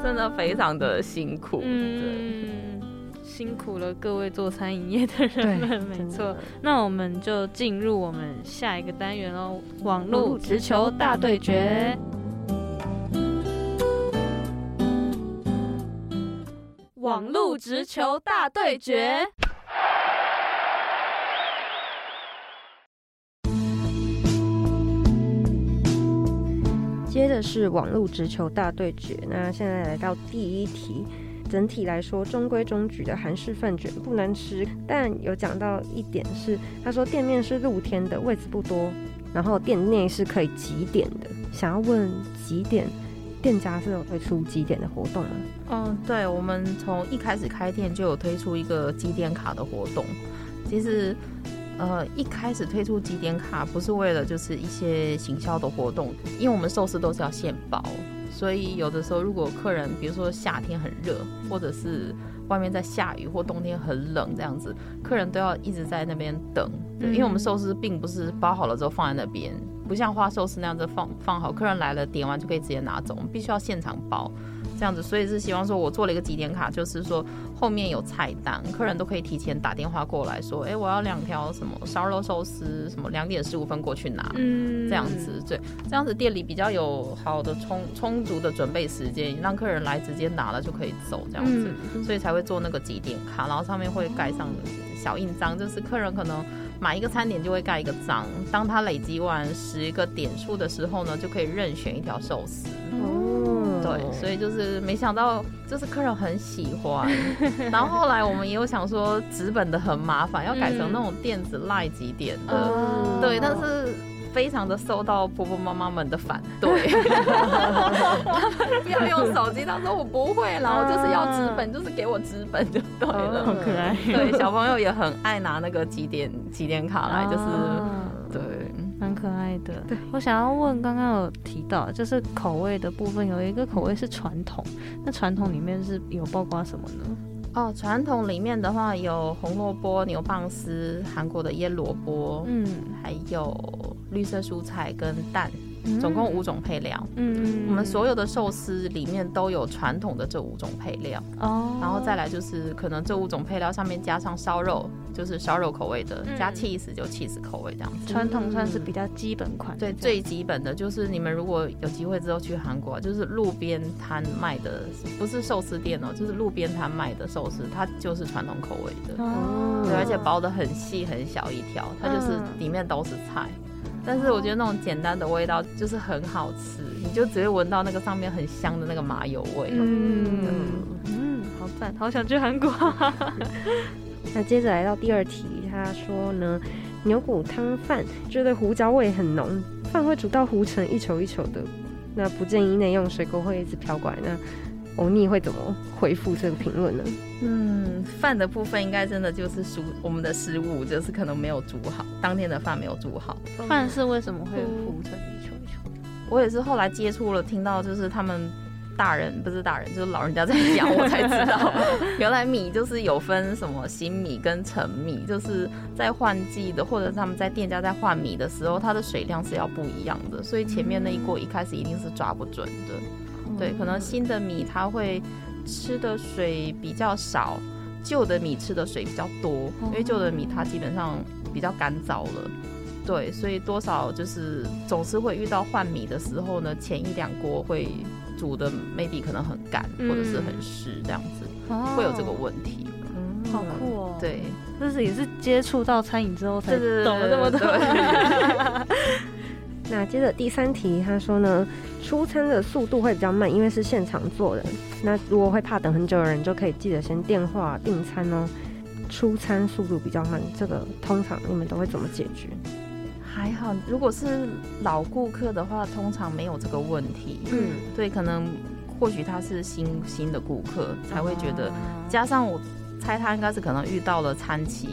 S3: 真的非常的辛苦。嗯，
S1: 辛苦了各位做餐饮业的人们，没错。那我们就进入我们下一个单元喽，网络直球大对决。网路直球大对决，
S2: 接着是网路直球大对决。那现在来到第一题，整体来说中规中矩的韩式饭卷不难吃，但有讲到一点是，他说店面是露天的，位置不多，然后店内是可以几点的。想要问几点？店家是有推出几点的活动吗？
S3: 嗯，对，我们从一开始开店就有推出一个几点卡的活动。其实，呃，一开始推出几点卡不是为了就是一些行销的活动，因为我们寿司都是要现包，所以有的时候如果客人比如说夏天很热，或者是外面在下雨或冬天很冷这样子，客人都要一直在那边等。对，因为我们寿司并不是包好了之后放在那边。不像花寿司那样子放放好，客人来了点完就可以直接拿走，我们必须要现场包，这样子，所以是希望说我做了一个几点卡，就是说后面有菜单，客人都可以提前打电话过来说，哎，我要两条什么烧肉寿司，什么两点十五分过去拿，嗯，这样子，对，这样子店里比较有好的充充足的准备时间，让客人来直接拿了就可以走，这样子，所以才会做那个几点卡，然后上面会盖上小印章，就是客人可能。买一个餐点就会盖一个章，当他累积完十个点数的时候呢，就可以任选一条寿司。哦，对，所以就是没想到，就是客人很喜欢。然后后来我们也有想说，纸本的很麻烦，要改成那种电子赖几点的。对，但是。非常的受到婆婆妈妈们的反对，不要用手机。他说我不会啦，我就是要纸本，就是给我纸本就对了。
S1: 好可爱。
S3: 对，小朋友也很爱拿那个几点几点卡来，就是对，
S1: 蛮可爱的。对，我想要问，刚刚有提到就是口味的部分，有一个口味是传统，那传统里面是有包括什么呢？
S3: 哦，传统里面的话有红萝卜、牛蒡丝、韩国的腌萝卜，嗯，还有绿色蔬菜跟蛋。总共五种配料，嗯，我们所有的寿司里面都有传统的这五种配料。哦，然后再来就是可能这五种配料上面加上烧肉，就是烧肉口味的，加 cheese 就 cheese 口味这样子。
S1: 传统算是比较基本款，
S3: 对，最基本的就是你们如果有机会之后去韩国，就是路边摊卖的，不是寿司店哦，就是路边摊卖的寿司，它就是传统口味的。哦，对，而且包的很细很小一条，它就是里面都是菜。但是我觉得那种简单的味道就是很好吃，你就只会闻到那个上面很香的那个麻油味。嗯
S1: 嗯，好赞，好想去韩国。
S2: 那接着来到第二题，他说呢，牛骨汤饭觉得胡椒味很浓，饭会煮到糊成一球一球的，那不建议内用水果会一直飘过来。那欧尼会怎么回复这个评论呢？
S3: 嗯，饭的部分应该真的就是失我们的失误，就是可能没有煮好，当天的饭没有煮好。
S1: 饭是为什么会糊成一球一球？
S3: 我也是后来接触了，听到就是他们大人不是大人，就是老人家在讲，我才知道 原来米就是有分什么新米跟陈米，就是在换季的或者他们在店家在换米的时候，它的水量是要不一样的，所以前面那一锅一开始一定是抓不准的。对，可能新的米它会吃的水比较少，旧的米吃的水比较多，因为旧的米它基本上比较干燥了。对，所以多少就是总是会遇到换米的时候呢，前一两锅会煮的 maybe 可能很干或者是很湿这样子，会有这个问题。
S1: 嗯，好酷哦。
S3: 对，
S1: 这是也是接触到餐饮之后才懂了这么多。
S2: 那接着第三题，他说呢，出餐的速度会比较慢，因为是现场做的。那如果会怕等很久的人，就可以记得先电话订餐哦。出餐速度比较慢，这个通常你们都会怎么解决？
S3: 还好，如果是老顾客的话，通常没有这个问题。嗯，对，可能或许他是新新的顾客才会觉得，加上我猜他应该是可能遇到了餐期。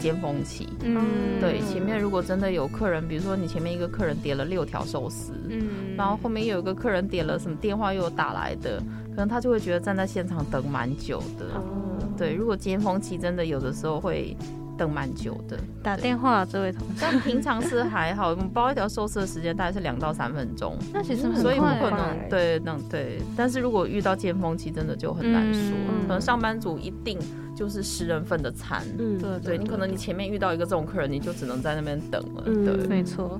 S3: 尖峰期，嗯，对，前面如果真的有客人，比如说你前面一个客人点了六条寿司，嗯，然后后面又有一个客人点了什么电话又打来的，可能他就会觉得站在现场等蛮久的，哦，对，如果尖峰期真的有的时候会。等蛮久的，
S1: 打电话这位同事，
S3: 但平常是还好。我们包一条寿司的时间大概是两到三分钟，
S1: 那其实很
S3: 所以不可能对，那对。但是如果遇到尖峰期，真的就很难说。可能上班族一定就是十人份的餐，嗯，对对。你可能你前面遇到一个这种客人，你就只能在那边等了。对，
S1: 没错。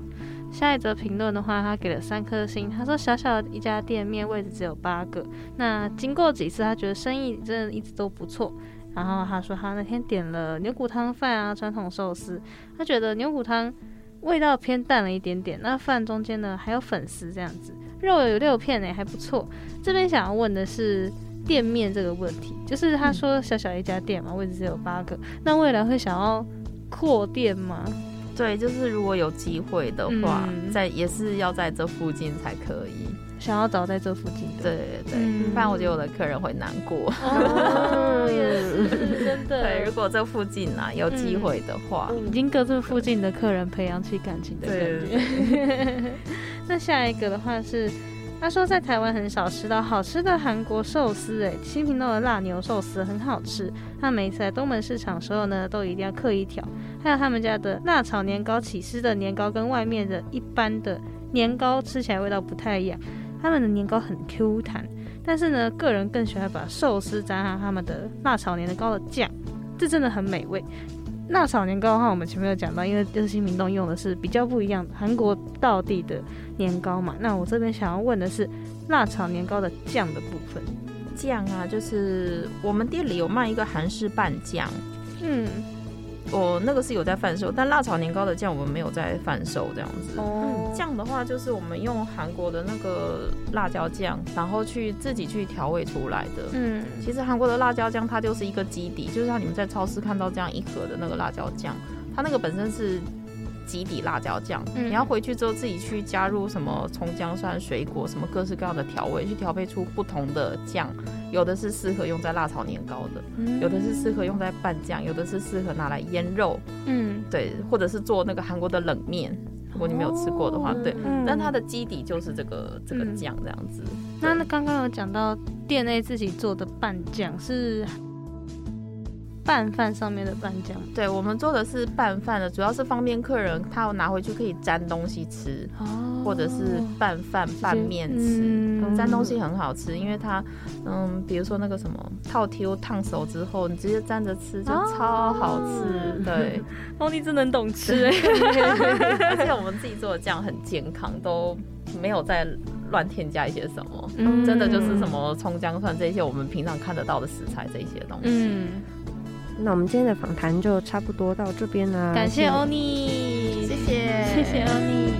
S1: 下一则评论的话，他给了三颗星。他说：“小小的一家店面，位置只有八个。那经过几次，他觉得生意真的一直都不错。”然后他说他那天点了牛骨汤饭啊，传统寿司，他觉得牛骨汤味道偏淡了一点点。那饭中间呢还有粉丝这样子，肉有六片呢，还不错。这边想要问的是店面这个问题，就是他说小小一家店嘛，位置只有八个，那未来会想要扩店吗？
S3: 对，就是如果有机会的话，在也是要在这附近才可以。
S1: 想要找在这附近的，
S3: 对对，不然我觉得我的客人会难过。
S1: 也是真的。
S3: 对，如果这附近啊有机会的话，
S1: 已经跟这附近的客人培养起感情的感觉。那下一个的话是，他说在台湾很少吃到好吃的韩国寿司，哎，新平洞的辣牛寿司很好吃。他每次来东门市场时候呢，都一定要刻一条。还有他们家的辣炒年糕，起司的年糕跟外面的一般的年糕吃起来味道不太一样。他们的年糕很 Q 弹，但是呢，个人更喜欢把寿司沾上他们的辣炒年糕的酱，这真的很美味。辣炒年糕的话，我们前面有讲到，因为热心民洞用的是比较不一样的韩国道地的年糕嘛。那我这边想要问的是，辣炒年糕的酱的部分，
S3: 酱啊，就是我们店里有卖一个韩式拌酱，嗯。我那个是有在贩售，但辣炒年糕的酱我们没有在贩售这样子。哦，酱的话就是我们用韩国的那个辣椒酱，然后去自己去调味出来的。嗯，其实韩国的辣椒酱它就是一个基底，就是像你们在超市看到这样一盒的那个辣椒酱，它那个本身是。基底辣椒酱，你要回去之后自己去加入什么葱姜蒜水果什么各式各样的调味，去调配出不同的酱。有的是适合用在辣炒年糕的，有的是适合用在拌酱，有的是适合拿来腌肉。嗯，对，或者是做那个韩国的冷面，如果你没有吃过的话，对。但它的基底就是这个这个酱这样子。
S1: 那那刚刚有讲到店内自己做的拌酱是。拌饭上面的拌酱，
S3: 对我们做的是拌饭的，主要是方便客人他要拿回去可以沾东西吃，或者是拌饭拌面吃，沾东西很好吃，因为它，嗯，比如说那个什么套 Q 烫熟之后，你直接沾着吃就超好吃。对，
S1: 哦，你真能懂吃。哎，
S3: 而且我们自己做的酱很健康，都没有再乱添加一些什么，真的就是什么葱姜蒜这些我们平常看得到的食材这些东西。
S2: 那我们今天的访谈就差不多到这边了，
S1: 感谢欧尼，
S3: 谢谢，
S1: 谢谢欧尼。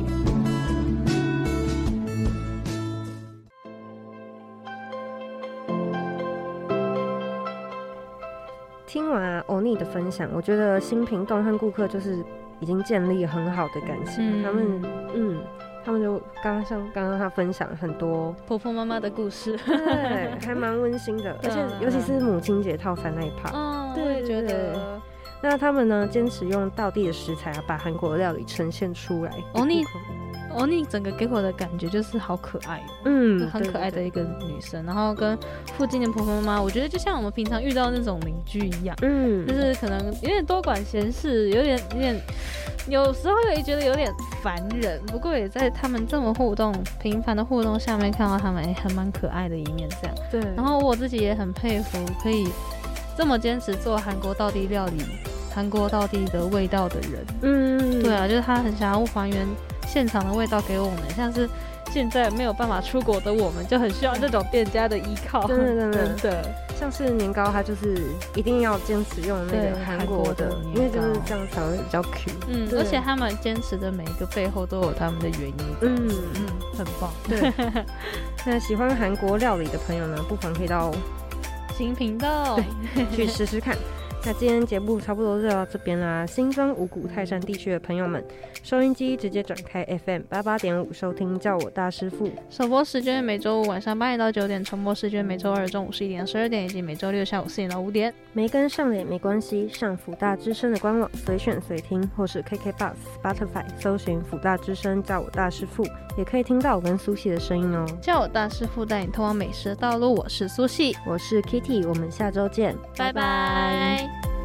S2: 听完欧尼的分享，我觉得新平洞和顾客就是已经建立很好的感情，他们嗯。他们就刚刚像刚刚他分享很多
S1: 婆婆妈妈的故事，
S2: 对，还蛮温馨的，而且尤其是母亲节套餐那一趴，
S1: 嗯，对，觉得。
S2: 那他们呢，坚持用道地的食材啊，把韩国料理呈现出来。
S1: 哦，你哦，你整个给我的感觉就是好可爱，嗯，很可爱的一个女生。然后跟附近的婆婆妈妈，我觉得就像我们平常遇到那种邻居一样，嗯，就是可能有点多管闲事，有点有点，有时候也觉得有点烦人。不过也在他们这么互动、频繁的互动下面，看到他们还蛮可爱的一面。这样，
S2: 对。
S1: 然后我自己也很佩服，可以这么坚持做韩国道地料理、韩国道地的味道的人。嗯，对啊，就是他很想要还原。现场的味道给我们，像是现在没有办法出国的我们，就很需要这种店家的依靠。
S2: 真的，真的，像是年糕，它就是一定要坚持用那个韩国的，因为就是这样才会比较 Q。
S1: 嗯，而且他们坚持的每一个背后都有他们的原因。嗯嗯，很棒。
S2: 对，那喜欢韩国料理的朋友呢，不妨可以到
S1: 新频道
S2: 去试试看。那今天节目差不多就到这边啦。新庄五谷泰山地区的朋友们，收音机直接转开 FM 八八点五收听，叫我大师傅。
S1: 首播时间每周五晚上八点到九点，重播时间每周二中午十一点到十二点，以及每周六下午四点到五点。
S2: 没跟上也没关系，上福大之声的官网随选随听，或是 KK Bus、Spotify 搜寻福大之声，叫我大师傅，也可以听到我跟苏西的声音哦。
S1: 叫我大师傅带你通往美食的道路，我是苏西，
S2: 我是 Kitty，我们下周见，
S1: 拜拜。day.